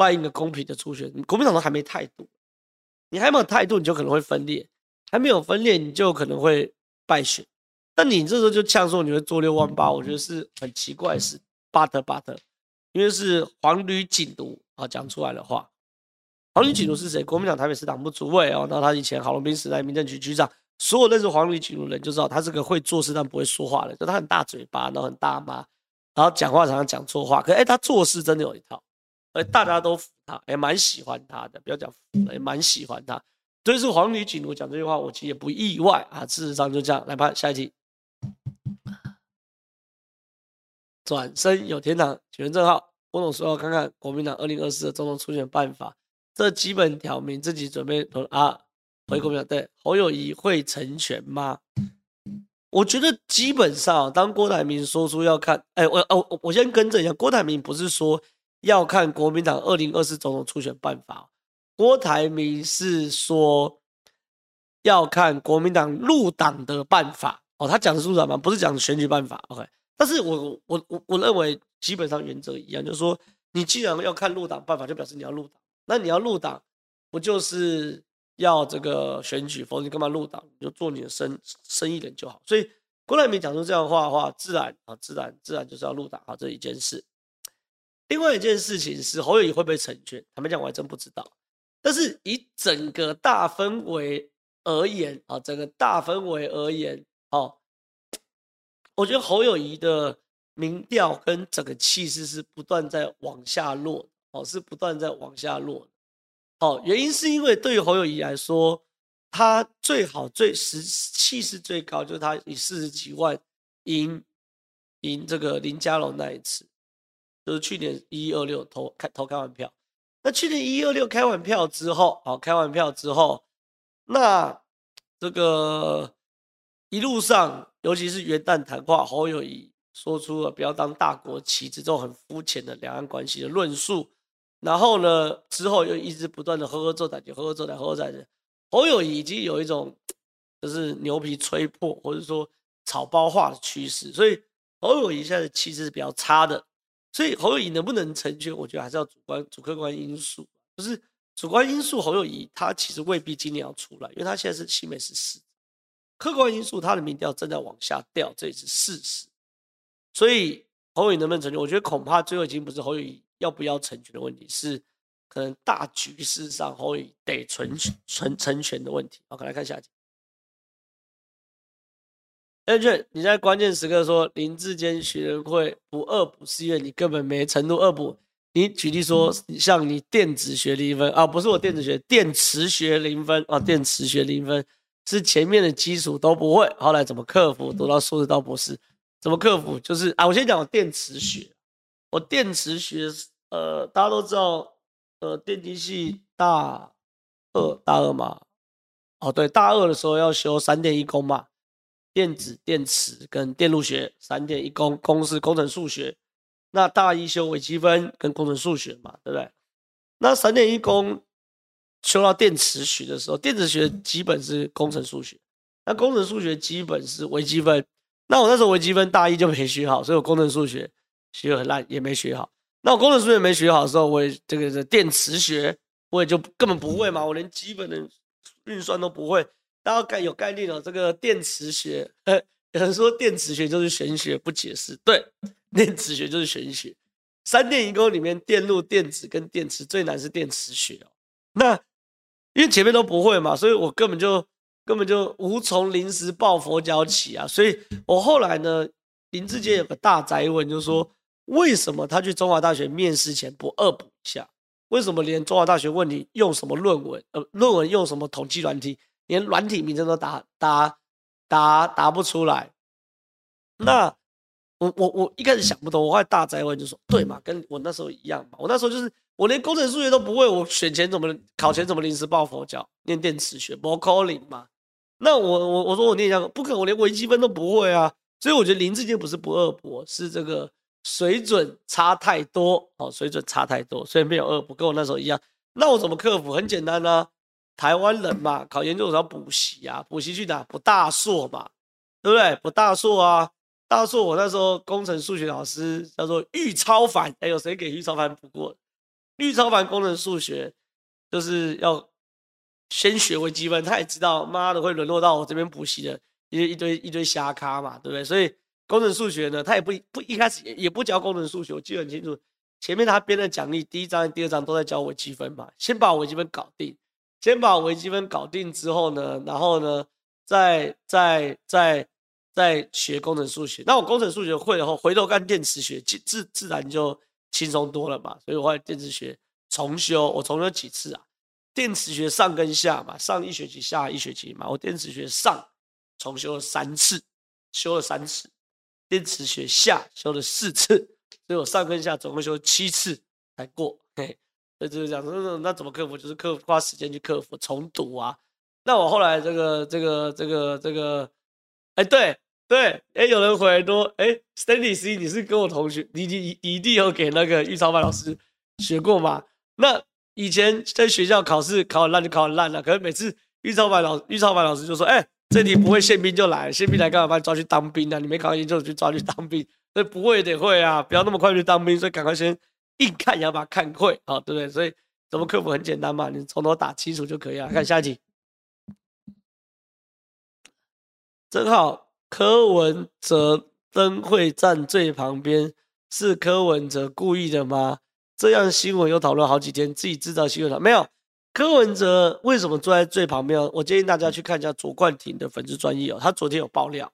办一个公平的初选。国民党都还没态度，你还没有态度，你就可能会分裂；还没有分裂，你就可能会败选。那你这时候就呛说你会做六万八，我觉得是很奇怪的事。巴特巴特，因为是黄旅锦奴啊讲出来的话。黄旅锦奴是谁？国民党台北市党部主委哦，那他以前郝龙斌时代民政局局长。所有认识黄旅锦奴的人就知道，他是个会做事但不会说话的，就他很大嘴巴，然后很大妈，然后讲话常常讲错话。可是哎，他做事真的有一套，哎，大家都服他，也蛮喜欢他的。不要讲服了，也蛮喜欢他。所以是黄旅锦奴讲这句话，我其实也不意外啊。事实上就这样。来吧，下一题。转身有天堂，请问正皓，郭总说要看看国民党二零二四的总统初选办法，这基本挑明自己准备投啊。回国民党对侯友宜会成全吗？我觉得基本上，当郭台铭说出要看，哎、我哦，我先跟着一下，郭台铭不是说要看国民党二零二四总统初选办法，郭台铭是说要看国民党入党的办法哦，他讲的是入党吗？不是讲选举办法，OK？但是我我我我认为基本上原则一样，就是说你既然要看入党办法，就表示你要入党，那你要入党，不就是？要这个选举，否则你干嘛入党？你就做你的生生意人就好。所以郭台铭讲出这样的话的话，自然啊，自然自然就是要入党啊，这一件事。另外一件事情是侯友谊会不会成全？坦白讲，我还真不知道。但是以整个大氛围而言啊，整个大氛围而言，哦，我觉得侯友谊的民调跟整个气势是不断在往下落，哦，是不断在往下落。哦，原因是因为对于侯友谊来说，他最好最实气势最高，就是他以四十几万赢赢这个林佳龙那一次，就是去年一一二六投开投开完票。那去年一一二六开完票之后，好，开完票之后，那这个一路上，尤其是元旦谈话，侯友谊说出了不要当大国棋子这种很肤浅的两岸关系的论述。然后呢，之后又一直不断的呵呵做歹就呵呵做歹呵呵在的，侯友谊已经有一种就是牛皮吹破或者说草包化的趋势，所以侯友谊现在的气势是比较差的。所以侯友谊能不能成全，我觉得还是要主观主客观因素，就是主观因素侯友谊他其实未必今年要出来，因为他现在是新北市市。客观因素他的民调正在往下掉，这也是事实。所以侯友谊能不能成全，我觉得恐怕最后已经不是侯友谊要不要成全的问题，是可能大局势上侯友谊得成成成全的问题。好，来看下一题。Andrew，你在关键时刻说林志坚学人会不恶补，是因为你根本没程度恶补。你举例说，像你电子学零分啊，不是我电子学，电磁学零分啊，电磁学零分是前面的基础都不会，后来怎么克服？读到硕士到博士，怎么克服？就是啊，我先讲我电磁学，我电磁学，呃，大家都知道，呃，电机系大二大二嘛，哦，对，大二的时候要修三电一工嘛。电子、电磁跟电路学三电一工，工是工程数学。那大一修微积分跟工程数学嘛，对不对？那三电一工修到电磁学的时候，电子学基本是工程数学，那工程数学基本是微积分。那我那时候微积分大一就没学好，所以我工程数学学很烂，也没学好。那我工程数学没学好的时候，我也这个是电磁学，我也就根本不会嘛，我连基本的运算都不会。大概有概念了，这个电磁学，呃有人说电磁学就是玄学，不解释。对，电磁学就是玄学。三电一工里面，电路、电子跟电磁最难是电磁学哦。那因为前面都不会嘛，所以我根本就根本就无从临时抱佛脚起啊。所以我后来呢，林志杰有个大宅问，就是说为什么他去中华大学面试前不恶补一下？为什么连中华大学问你用什么论文，呃，论文用什么统计软体？连软体名称都答答答答不出来，那我我我一开始想不通，我后来大哉问就说，对嘛，跟我那时候一样嘛，我那时候就是我连工程数学都不会，我选前怎么考前怎么临时抱佛脚念电磁学，不可能嘛？那我我我说我念一下，不可能，我连微积分都不会啊，所以我觉得林志坚不是不恶补，是这个水准差太多哦，水准差太多，所以没有恶补，跟我那时候一样。那我怎么克服？很简单啊。台湾人嘛，考研究所要补习啊，补习去哪？补大硕嘛，对不对？补大硕啊，大硕我那时候工程数学老师叫做玉超凡，哎，有谁给玉超凡补过？玉超凡工程数学就是要先学微积分，他也知道妈的会沦落到我这边补习的一一堆一堆瞎咖嘛，对不对？所以工程数学呢，他也不不一开始也也不教工程数学，我记得很清楚，前面他编的讲义第一章、第二章都在教微积分嘛，先把微积分搞定。先把微积分搞定之后呢，然后呢，再再再再学工程数学。那我工程数学会了后，回头干电磁学，自自然就轻松多了嘛。所以我后来电磁学重修，我重修几次啊？电磁学上跟下嘛，上一学期，下一学期嘛。我电磁学上重修了三次，修了三次；电磁学下修了四次，所以我上跟下总共修七次才过。嘿。对，就是讲说，那怎么克服？就是克服，花时间去克服重读啊。那我后来这个这个这个这个，哎，对对，哎，有人回来说，哎，Stanley C，你是跟我同学，你你一定有给那个玉超凡老师学过吗？那以前在学校考试考很烂就考很烂了，可是每次玉超凡老玉超凡老师就说，哎，这题不会宪兵就来，宪兵来干嘛？把你抓去当兵啊？你没考研就去抓去当兵，所以不会也得会啊，不要那么快去当兵，所以赶快先。硬看也要把它看会啊，对不对？所以怎么克服很简单嘛，你从头打清楚就可以了。看下一题，正好柯文哲灯会站最旁边，是柯文哲故意的吗？这样新闻又讨论好几天，自己制造新闻了没有？柯文哲为什么坐在最旁边？我建议大家去看一下卓冠廷的粉丝专页哦，他昨天有爆料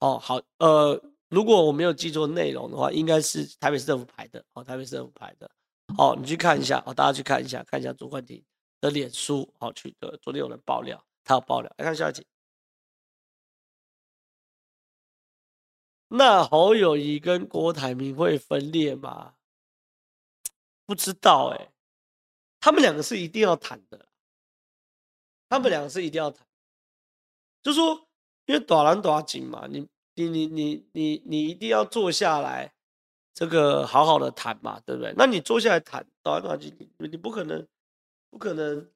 哦。好，呃。如果我没有记错内容的话，应该是台北市政府排的哦，台北市政府排的。好，你去看一下哦，大家去看一下，看一下朱冠廷的脸书，好去的。昨天有人爆料，他有爆料，来看下一集。那侯友谊跟郭台铭会分裂吗？不知道哎、他们两个是一定要谈的，他们两个是一定要谈，就说因为大人大景嘛，你。你你你你你一定要坐下来，这个好好的谈嘛，对不对？那你坐下来谈，当然你你不可能，不可能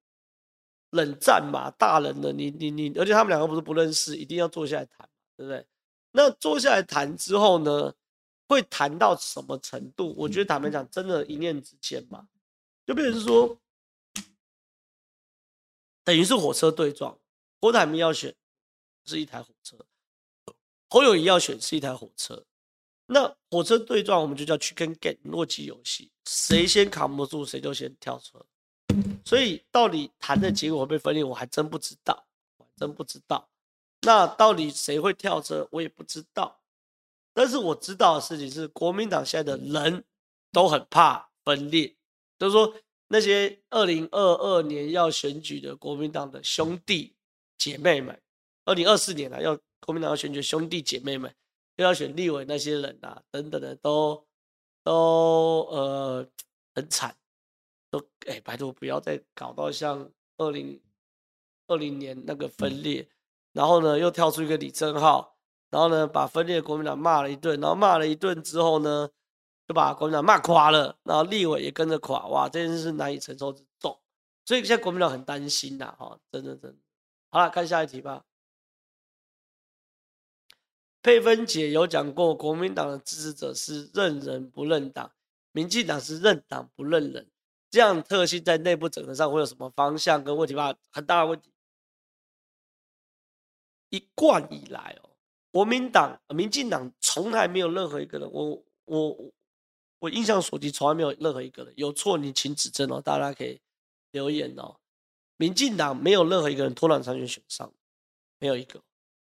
冷战嘛，大人了，你你你，而且他们两个不是不认识，一定要坐下来谈，对不对？那坐下来谈之后呢，会谈到什么程度？我觉得坦白讲，真的，一念之间嘛，就变成说，等于是火车对撞，郭台铭要选是一台火车，侯友谊要选是一台火车。那火车对撞，我们就叫 chicken game 洛基游戏，谁先扛不住，谁就先跳车。所以到底谈的结果会不会分裂，我还真不知道，我还真不知道。那到底谁会跳车，我也不知道。但是我知道的事情是，国民党现在的人都很怕分裂，就是说那些二零二二年要选举的国民党的兄弟姐妹们，二零二四年啊要国民党选举兄弟姐妹们，又要选立委那些人啊等等的都都呃很惨。都哎、拜托不要再搞到像二零二零年那个分裂，然后呢又跳出一个李正浩，然后呢把分裂的国民党骂了一顿，然后骂了一顿之后呢，就把国民党骂垮了，然后立委也跟着垮，哇，这件事是难以承受之重，所以现在国民党很担心呐，哈，真的真的。好了，看下一题吧。佩芬姐有讲过，国民党的支持者是认人不认党，民进党是认党不认人。这样特性在内部整合上会有什么方向跟问题吧？很大的问题。一贯以来哦，国民党、民进党从来没有任何一个人，我我我印象所及，从来没有任何一个人有错，你请指正哦，大家可以留言哦。民进党没有任何一个人脱党参选选上，没有一个。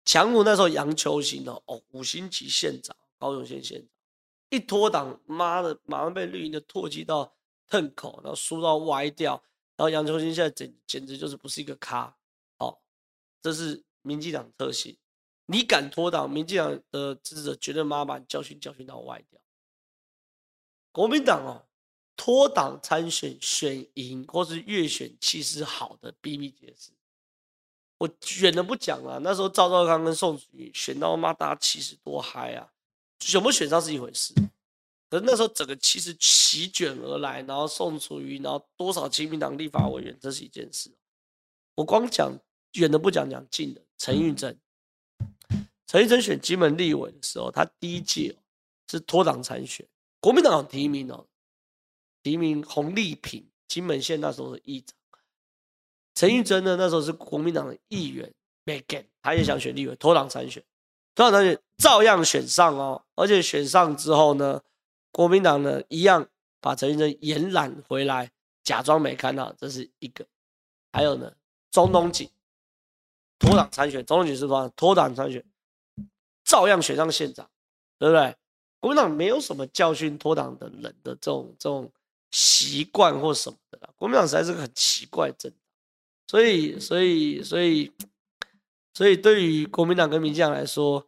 强如那时候杨秋兴哦，哦，五星级县长，高雄县县长，一脱党，妈的，马上被绿营的唾弃到。恨口，然后输到歪掉，然后杨秋兴现在简简直就是不是一个咖，哦，这是民进党特性。你敢脱党，民进党的支持者绝对妈把你教训教训到歪掉。国民党哦，脱党参选选赢或是越选气势好的比比皆是。我远的不讲了，那时候赵少康跟宋楚瑜选到妈大家气势多嗨啊，选不选上是一回事。可是那时候整个气势席卷而来，然后宋楚瑜，然后多少亲民党立法委员，这是一件事。我光讲远的不讲，讲近的。陈玉珍，陈玉珍选金门立委的时候，他第一届哦是脱党参选，国民党提名哦，提名洪丽萍，金门县那时候的议长。陈玉珍呢，那时候是国民党的议员，没给，他也想选立委，脱党参选，脱党参选照样选上哦，而且选上之后呢。国民党呢，一样把陈玉珍延揽回来，假装没看到，这是一个。还有呢，钟东锦脱党参选，钟东锦是说脱党参选，照样选上县长，对不对？国民党没有什么教训脱党的人的这种这种习惯或什么的啦。国民党实在是个很奇怪的政党，所以所以所以所以对于国民党跟民进党来说。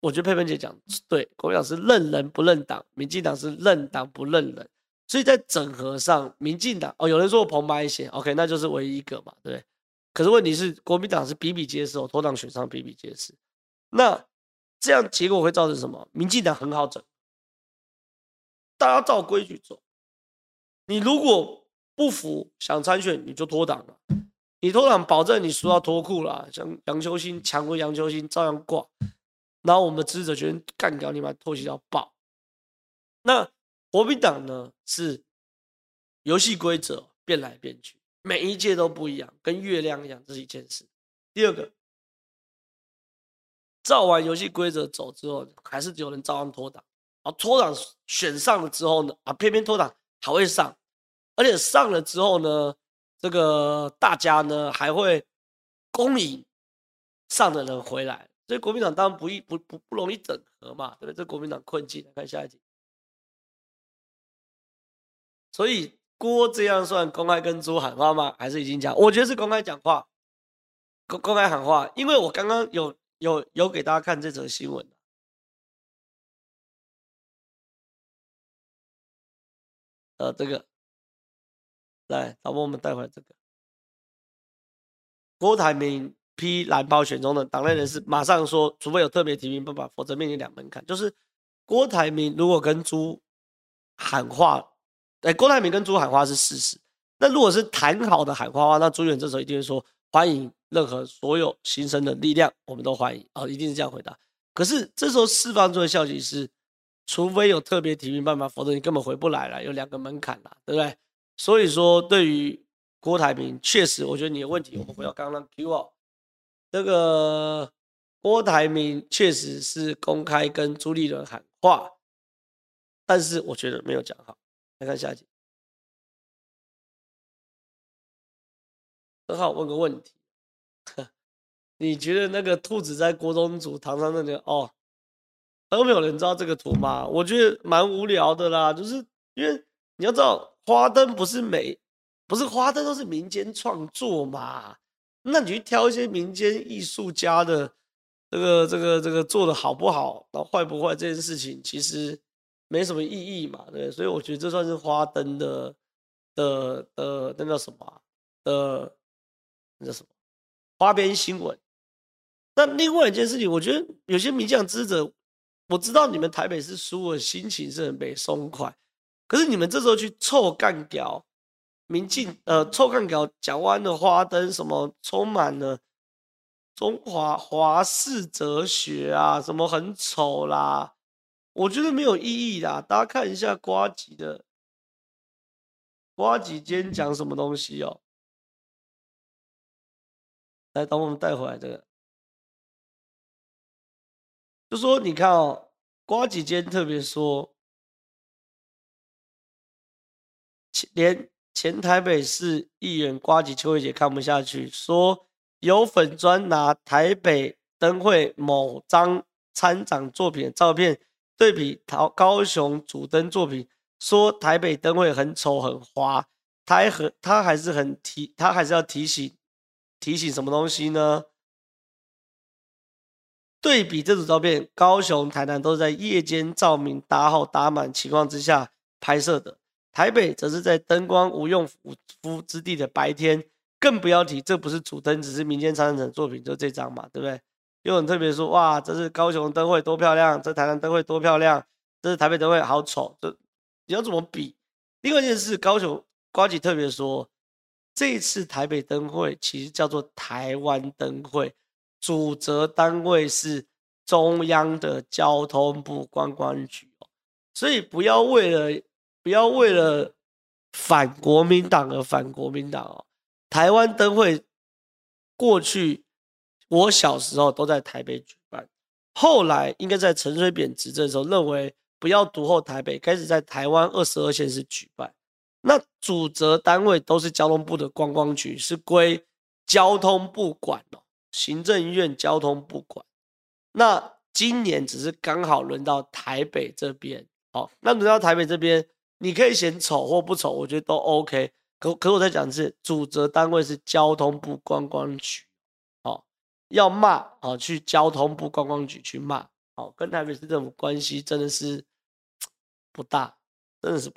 我觉得佩芬姐讲对，国民党是认人不认党，民进党是认党不认人，所以在整合上，民进党哦，有人说我澎湃一些，OK，那就是唯一一个嘛，对不对？可是问题是，国民党是比比皆是哦，脱党选上比比皆是，那这样结果会造成什么？民进党很好整，大家照规矩走，你如果不服想参选，你就脱党了，你脱党保证你输到脱裤了，像杨秋兴强过杨秋兴照样挂。然后我们的支持者觉得干掉你，把唾弃到爆。那国民党呢？是游戏规则变来变去，每一届都不一样，跟月亮一样，这是一件事。第二个，照完游戏规则走之后，还是有人照样脱党。啊，脱党选上了之后呢？啊，偏偏脱党还会上，而且上了之后呢，这个大家呢还会恭迎上的人回来。所以国民党当然不易不不不容易整合嘛，对不对？这国民党困境，来看下一题。所以郭这样算公开跟猪喊话吗？还是已经讲？我觉得是公开讲话，公公开喊话。因为我刚刚有有有给大家看这则新闻，呃，这个，来，导播我们带回来这个，郭台铭。批蓝包选中的党内人士马上说，除非有特别提名办法，否则面临两门槛。就是郭台铭如果跟朱喊话，哎，郭台铭跟朱喊话是事实，那如果是谈好的喊话话，那朱远这时候一定会说欢迎任何所有新生的力量，我们都欢迎啊、哦，一定是这样回答。可是这时候释放出的消息是，除非有特别提名办法，否则你根本回不来了，有两个门槛了，对不对？所以说，对于郭台铭，确实，我觉得你的问题，我们回到刚刚 Q 啊，这个郭台铭确实是公开跟朱立伦喊话，但是我觉得没有讲好。来看下一集。很好，问个问题，你觉得那个兔子在国中组堂上那个哦，都没有人知道这个图吗？我觉得蛮无聊的啦，就是因为你要知道，花灯不是美不是花灯都是民间创作嘛，那你去挑一些民间艺术家的这个这个这个做的好不好，然后坏不坏这件事情，其实没什么意义嘛，对，所以我觉得这算是花灯的的的那叫什么呃。那叫什么？花边新闻。那另外一件事情，我觉得有些民进党支持者，我知道你们台北市输了，心情是很被松快。可是你们这时候去臭干掉民进，呃，臭干掉蒋万安的花灯，什么充满了中华华式哲学啊，什么很丑啦，我觉得没有意义啦。大家看一下瓜吉的瓜吉今天讲什么东西哦。来，等我们带回来这个，就说你看哦，瓜吉今天特别说，连前台北市议员瓜吉邱慧洁看不下去，说有粉专拿台北灯会某张参展作品的照片对比高高雄主灯作品，说台北灯会很丑很花，他还他还是很提，他还是要提醒。提醒什么东西呢？对比这组照片，高雄、台南都是在夜间照明打好打满情况之下拍摄的，台北则是在灯光无用武夫之地的白天，更不要提这不是主灯，只是民间参展作品，就这张嘛，对不对？有人特别说，哇，这是高雄灯会多漂亮，这台南灯会多漂亮，这是台北灯会好丑，这你要怎么比？另外一件事，高雄瓜吉特别说。这次台北灯会其实叫做台湾灯会，主责单位是中央的交通部观光局哦，所以不要为了不要为了反国民党而反国民党哦。台湾灯会过去我小时候都在台北举办，后来应该在陈水扁执政的时候认为不要独后台北，开始在台湾二十二县市举办。那主责单位都是交通部的观光局，是归交通部管哦，行政院交通部管。那今年只是刚好轮到台北这边，好，那轮到台北这边，你可以嫌丑或不丑，我觉得都 OK。可可我在讲的是，主责单位是交通部观光局，好，要骂啊，去交通部观光局去骂，好，跟台北市政府关系真的是不大，真的是，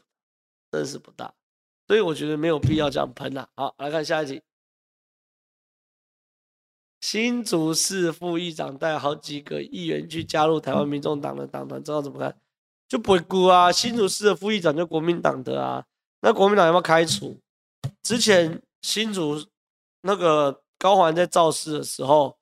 真的是不大。所以我觉得没有必要这样喷了。好，来看下一集。新竹市副议长带好几个议员去加入台湾民众党的党团，知道怎么看？就不会估啊。新竹市的副议长就国民党的啊，那国民党要不要开除？之前新竹那个高环在造势的时候，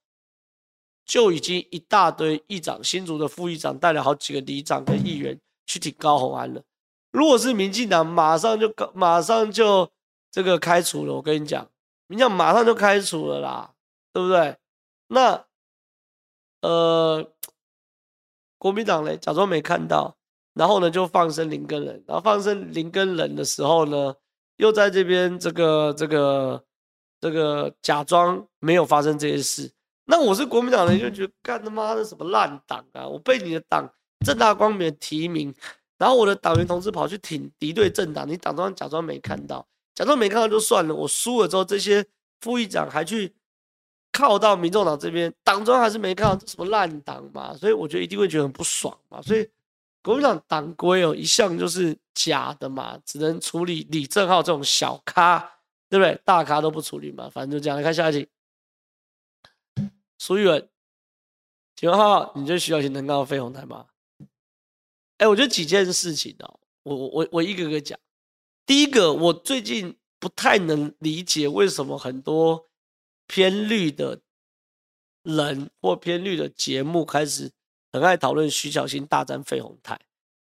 就已经一大堆议长，新竹的副议长带了好几个里长跟议员去挺高虹安了。如果是民进党，马上就马上就这个开除了。我跟你讲，民进党马上就开除了啦，对不对？那呃，国民党嘞，假装没看到，然后呢就放生林根人，然后放生林根人的时候呢，又在这边这个这个这个假装没有发生这些事。那我是国民党人，就觉得干他妈的什么烂党啊！我被你的党正大光明的提名。然后我的党员同志跑去挺敌对政党，你党中央假装没看到，假装没看到就算了。我输了之后，这些副议长还去靠到民众党这边，党中央还是没看到，这什么烂党嘛？所以我觉得一定会觉得很不爽嘛。所以国民党党规哦，一向就是假的嘛，只能处理李正浩这种小咖，对不对？大咖都不处理嘛，反正就这样。来看下一题，苏玉文，请问号，你觉得徐小琴能告飞鸿台吗？哎，我觉得几件事情哦，我我我我一个个讲。第一个，我最近不太能理解为什么很多偏绿的人或偏绿的节目开始很爱讨论徐小新大战费鸿泰，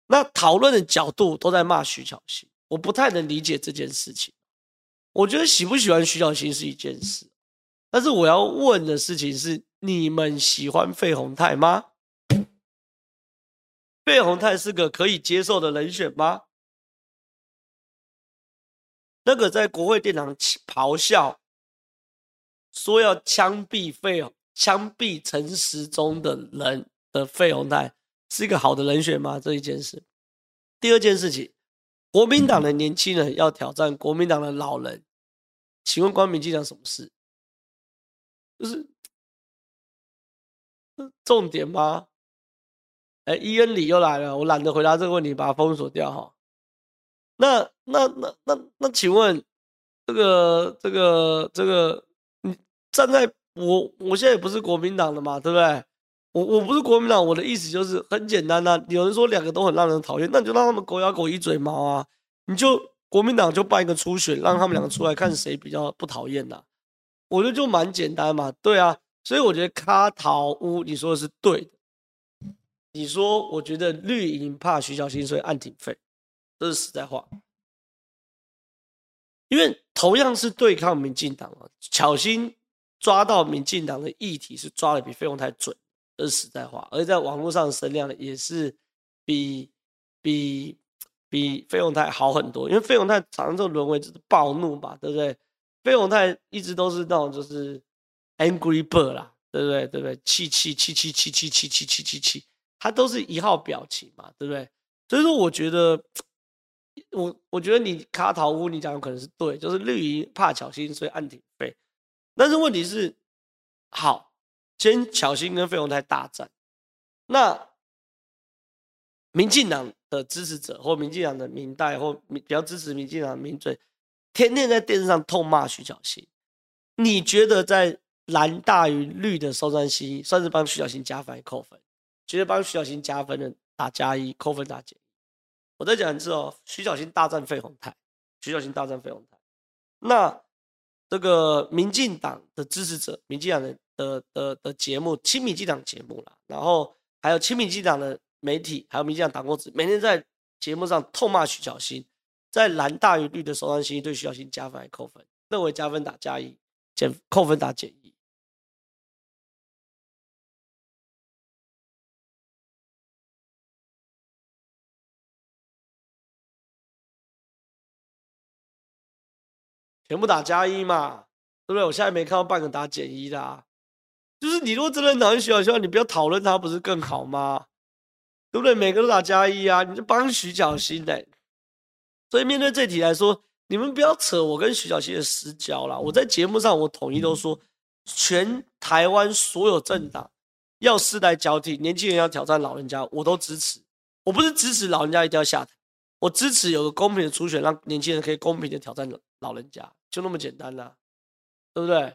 那讨论的角度都在骂徐小新，我不太能理解这件事情。我觉得喜不喜欢徐小新是一件事，但是我要问的事情是：你们喜欢费鸿泰吗？费鸿泰是个可以接受的人选吗？那个在国会殿堂咆哮说要枪毙费、枪毙陈时中的人的费鸿泰是一个好的人选吗？这一件事。第二件事情。国民党的年轻人要挑战国民党的老人，请问关民进党什么事？就是重点吗？哎，伊恩里又来了，我懒得回答这个问题，把它封锁掉哈。那那那那那，请问这个这个这个，你站在我我现在不是国民党的嘛，对不对？我我不是国民党，我的意思就是很简单呐、有人说两个都很让人讨厌，那你就让他们狗咬狗一嘴毛啊！你就国民党就办一个初选，让他们两个出来看谁比较不讨厌呐。我觉得就蛮简单嘛，对啊。所以我觉得卡桃屋你说的是对的。你说我觉得绿营怕徐巧芯，所以暗挺费，这是实在话。因为同样是对抗民进党啊，巧芯抓到民进党的议题是抓的比费鸿泰准。这是实在话，而在网络上的声量呢，也是比比比费鸿泰好很多。因为费鸿泰常常就沦为就是暴怒吧，对不对？费鸿泰一直都是那种就是 angry bird 啦，对不对？对不对？气气气气气气气气气气气，他都是一号表情嘛，对不对？所以说，我觉得我我觉得你卡桃屋你讲的可能是对，就是绿营怕巧心，所以按挺费。但是问题是，好。先巧芯跟费鸿泰大战，那民进党的支持者或民进党的民代或比较支持民进党的民嘴，天天在电视上痛骂徐小新。你觉得在蓝大于绿的松山西算是帮徐小新加分还扣分？觉得帮徐小新加分的打加一，扣分打减一。我再讲一次哦，徐小新大战费鸿泰，徐小新大战费鸿泰。那这个民进党的支持者，民进党的。的的的节目，亲民进党节目啦，然后还有亲民进党的媒体，还有民进党党公子，每天在节目上痛骂徐小新，在蓝大于绿的松山心对徐小新加分还扣分？认为加分打加一，减扣分打减一。全部打加一嘛，对不对？我现在没看到半个打减一的啊。就是你如果真的讨厌徐巧芯，你不要讨论他不是更好吗？对不对？每个都打加一啊，你就帮徐巧芯嘞。所以面对这题来说，你们不要扯我跟徐巧芯的私交啦。我在节目上我统一都说，全台湾所有政党要世代交替，年轻人要挑战老人家，我都支持。我不是支持老人家一定要下台，我支持有个公平的初选，让年轻人可以公平的挑战老人家，就那么简单啦，对不对？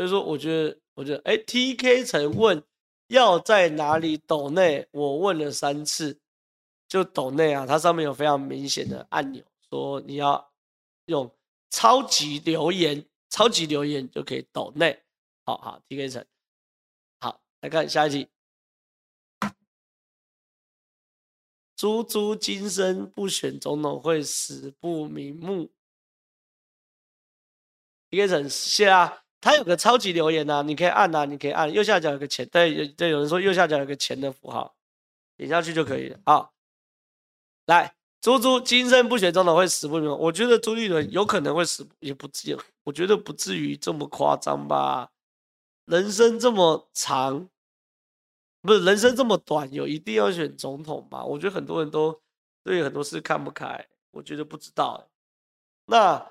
所以说，我觉得，我觉得，哎，TK 曾问要在哪里抖内，我问了三次，就抖内啊，它上面有非常明显的按钮，说你要用超级留言，超级留言就可以抖内。好好，TK 曾，好，来看下一题，猪猪今生不选总统会死不瞑目。TK 曾，谢啊。它有个超级留言呐、啊，你可以按呐、啊，你可以按右下角有个钱，对，有对，有人说右下角有个钱的符号，点下去就可以了。好，来，猪猪今生不选总统会死不瞑目。我觉得朱立伦有可能会死，也不至于，我觉得不至于这么夸张吧。人生这么长，不是人生这么短，有一定要选总统吧？我觉得很多人都对很多事看不开，我觉得不知道。那。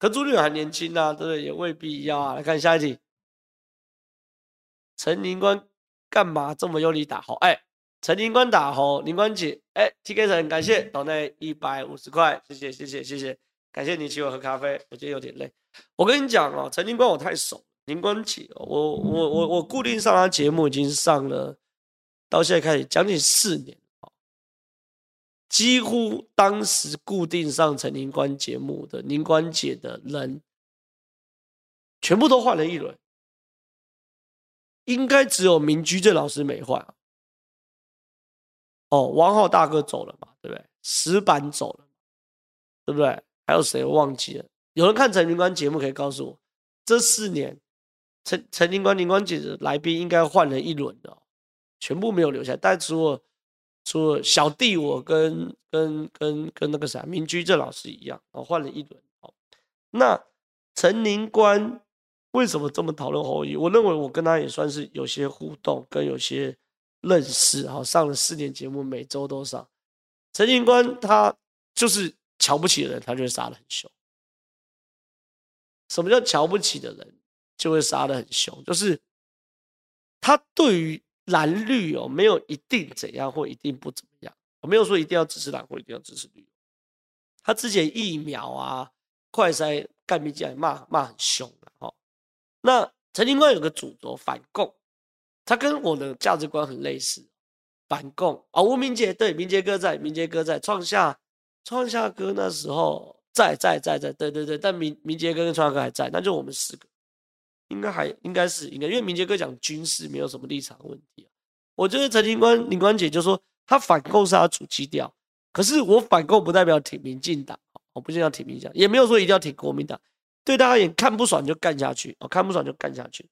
可朱立伦还年轻啊，对不对？也未必要啊。来看下一题，陈宁官干嘛这么用力打吼？哎，陈宁官打吼，宁官姐，哎，TK 陈，感谢，岛内一百五十块，谢谢，谢谢，谢谢，感谢你请我喝咖啡，我今天有点累。我跟你讲哦，陈宁官我太熟，宁官姐，我我我我固定上他节目已经上了，到现在开始将近四年。几乎当时固定上陈宁官节目的宁官姐的人，全部都换了一轮。应该只有明居正老师没换。哦，王浩大哥走了嘛，对不对？石板走了，对不对？还有谁忘记了？有人看陈宁官节目可以告诉我，这四年陈陈宁官宁官姐的来宾应该换了一轮的，全部没有留下，但除了。说小弟我跟跟跟跟那个啥民居正老师一样，哦，换了一轮。哦，那陈宁官为什么这么讨论侯友？我认为我跟他也算是有些互动，跟有些认识。哈，上了四年节目，每周都上。陈宁官他就是瞧不起的人，他就会杀得很凶。什么叫瞧不起的人就会杀得很凶？就是他对于。蓝绿哦，没有一定怎样或一定不怎么样。我没有说一定要支持蓝或一定要支持绿。他之前疫苗啊、快筛干民进骂骂很凶的哦。那陈清官有个主轴反共，他跟我的价值观很类似，反共啊。吴明杰对，明杰哥在，明杰哥在，创夏创夏哥那时候在在在在，对对对，但明明杰哥跟创夏哥还在，那就我们四个。应该还应该是应该，因为明杰哥讲军事没有什么立场问题啊。我觉得陈警官、林官姐就说他反共是他主基调，可是我反共不代表挺民进党，我不一定要挺民进党，也没有说一定要挺国民党。对大家也，看不爽就干下去，哦看不爽就干下去。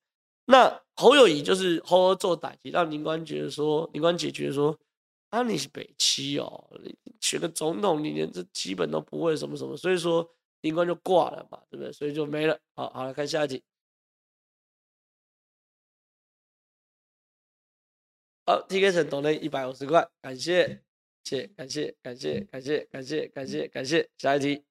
那侯友谊就是好好做打击，让林官觉得说，林官姐觉得说，啊你是北七哦，选个总统你连这基本都不会什么什么，所以说林官就挂了嘛，对不对？所以就没了。好，好来看下一题。好，TK 成抖内一百五十块，感谢，谢，感谢，感谢，感谢，感谢，感谢，感谢。下一题，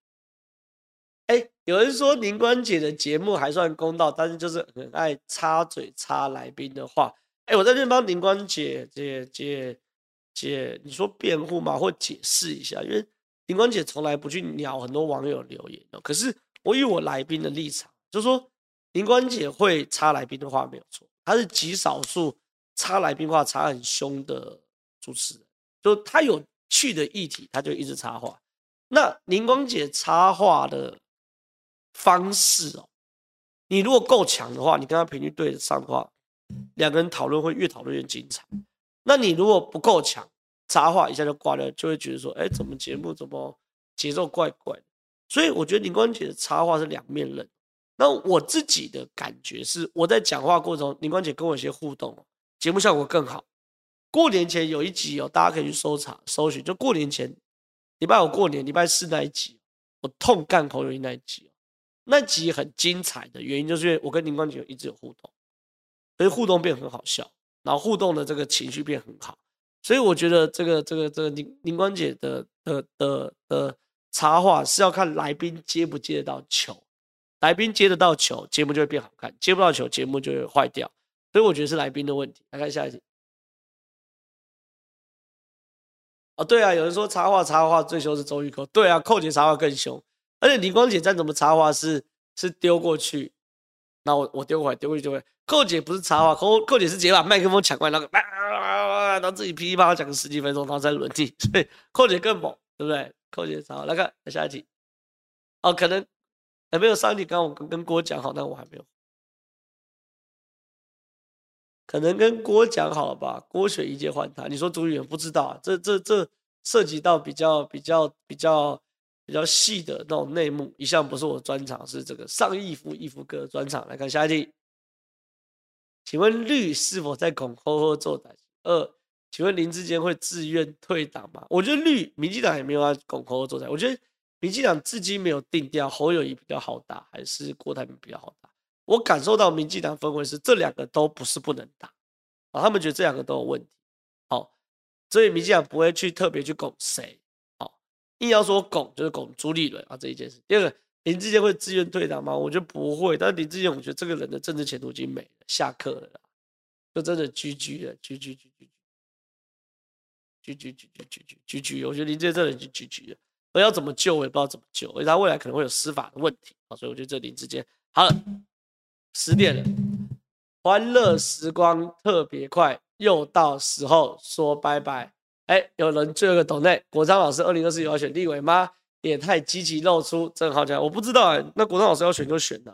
哎，有人说宁官姐的节目还算公道，但是就是很爱插嘴插来宾的话。哎，我在这边帮宁官姐姐姐姐，你说辩护吗？或解释一下，因为宁官姐从来不去鸟很多网友留言哦。可是我以我来宾的立场，就说宁官姐会插来宾的话没有错，她是极少数。插来宾话插很凶的主持人，就他有趣的议题，他就一直插话。那宁光姐插话的方式哦，你如果够强的话，你跟他频率对得上的话，两个人讨论会越讨论越精彩。那你如果不够强，插话一下就挂掉，就会觉得说，哎，怎么节目怎么节奏怪怪的？所以我觉得宁光姐的插话是两面刃。那我自己的感觉是，我在讲话过程中，宁光姐跟我有些互动。节目效果更好。过年前有一集哦，大家可以去搜查、搜寻。就过年前礼拜五过年礼拜四那一集，我痛干侯友谊那一集，那集很精彩的原因就是因为我跟林冠杰一直有互动，所以互动变很好笑，然后互动的这个情绪变很好，所以我觉得这个这个这个林林冠杰的的的的插话是要看来宾接不接得到球，来宾接得到球，节目就会变好看；接不到球，节目就会坏掉。所以我觉得是来宾的问题。来看下一题。哦，对啊，有人说插话插话最凶是周玉蔻，对啊，寇姐插话更凶，而且李光姐再怎么插话是是丢过去，那我我丢过来丢过去丢过来，寇姐不是插话，寇寇姐是直接把麦克风抢过来，然后然后自己噼里啪啦讲个十几分钟，然后再轮替，所以寇姐更猛，对不对？寇姐插话，来看下一题。哦，可能还没有上一题，刚刚我跟跟郭讲好，但我还没有。可能跟郭讲好了吧，郭选一届换他。你说主语不知道啊？这这这涉及到比较比较比较比较细的那种内幕，一向不是我专长，是这个上义夫义夫哥专长。来看下一题，请问绿是否在拱侯侯做胆？二，请问林志坚会自愿退党吗？我觉得绿民进党也没有要拱侯侯做胆。我觉得民进党至今没有定调侯友谊比较好打，还是郭台铭比较好打。我感受到民进党氛围是这两个都不是不能打啊，他们觉得这两个都有问题，好，所以民进党不会去特别去拱谁，好，硬要说拱就是拱朱立伦啊这一件事。第二个，林志坚会自愿退党吗？我觉得不会，但林志坚，我觉得这个人的政治前途已经没了，下课了，就真的居居了居居居居居居居居居我觉得林志坚这人就 GG 了，而要怎么救我也不知道怎么救，而且他未来可能会有司法的问题啊，所以我觉得这林志坚好了。十点了，欢乐时光特别快，又到时候说拜拜。哎，有人最后一个抖内，国昌老师二零二四有要选立委吗？也太积极露出，正好讲，我不知道哎、那国昌老师要选就选呐，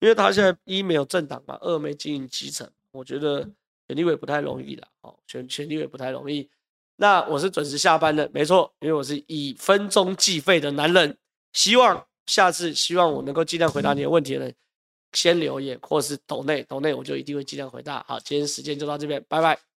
因为他现在一没有政党嘛，二没经营基层，我觉得选立委不太容易的哦，选选立委不太容易。那我是准时下班的，没错，因为我是以分钟计费的男人。希望下次，希望我能够尽量回答你的问题的人，先留言或是抖内抖内，我就一定会尽量回答。好，今天时间就到这边，拜拜。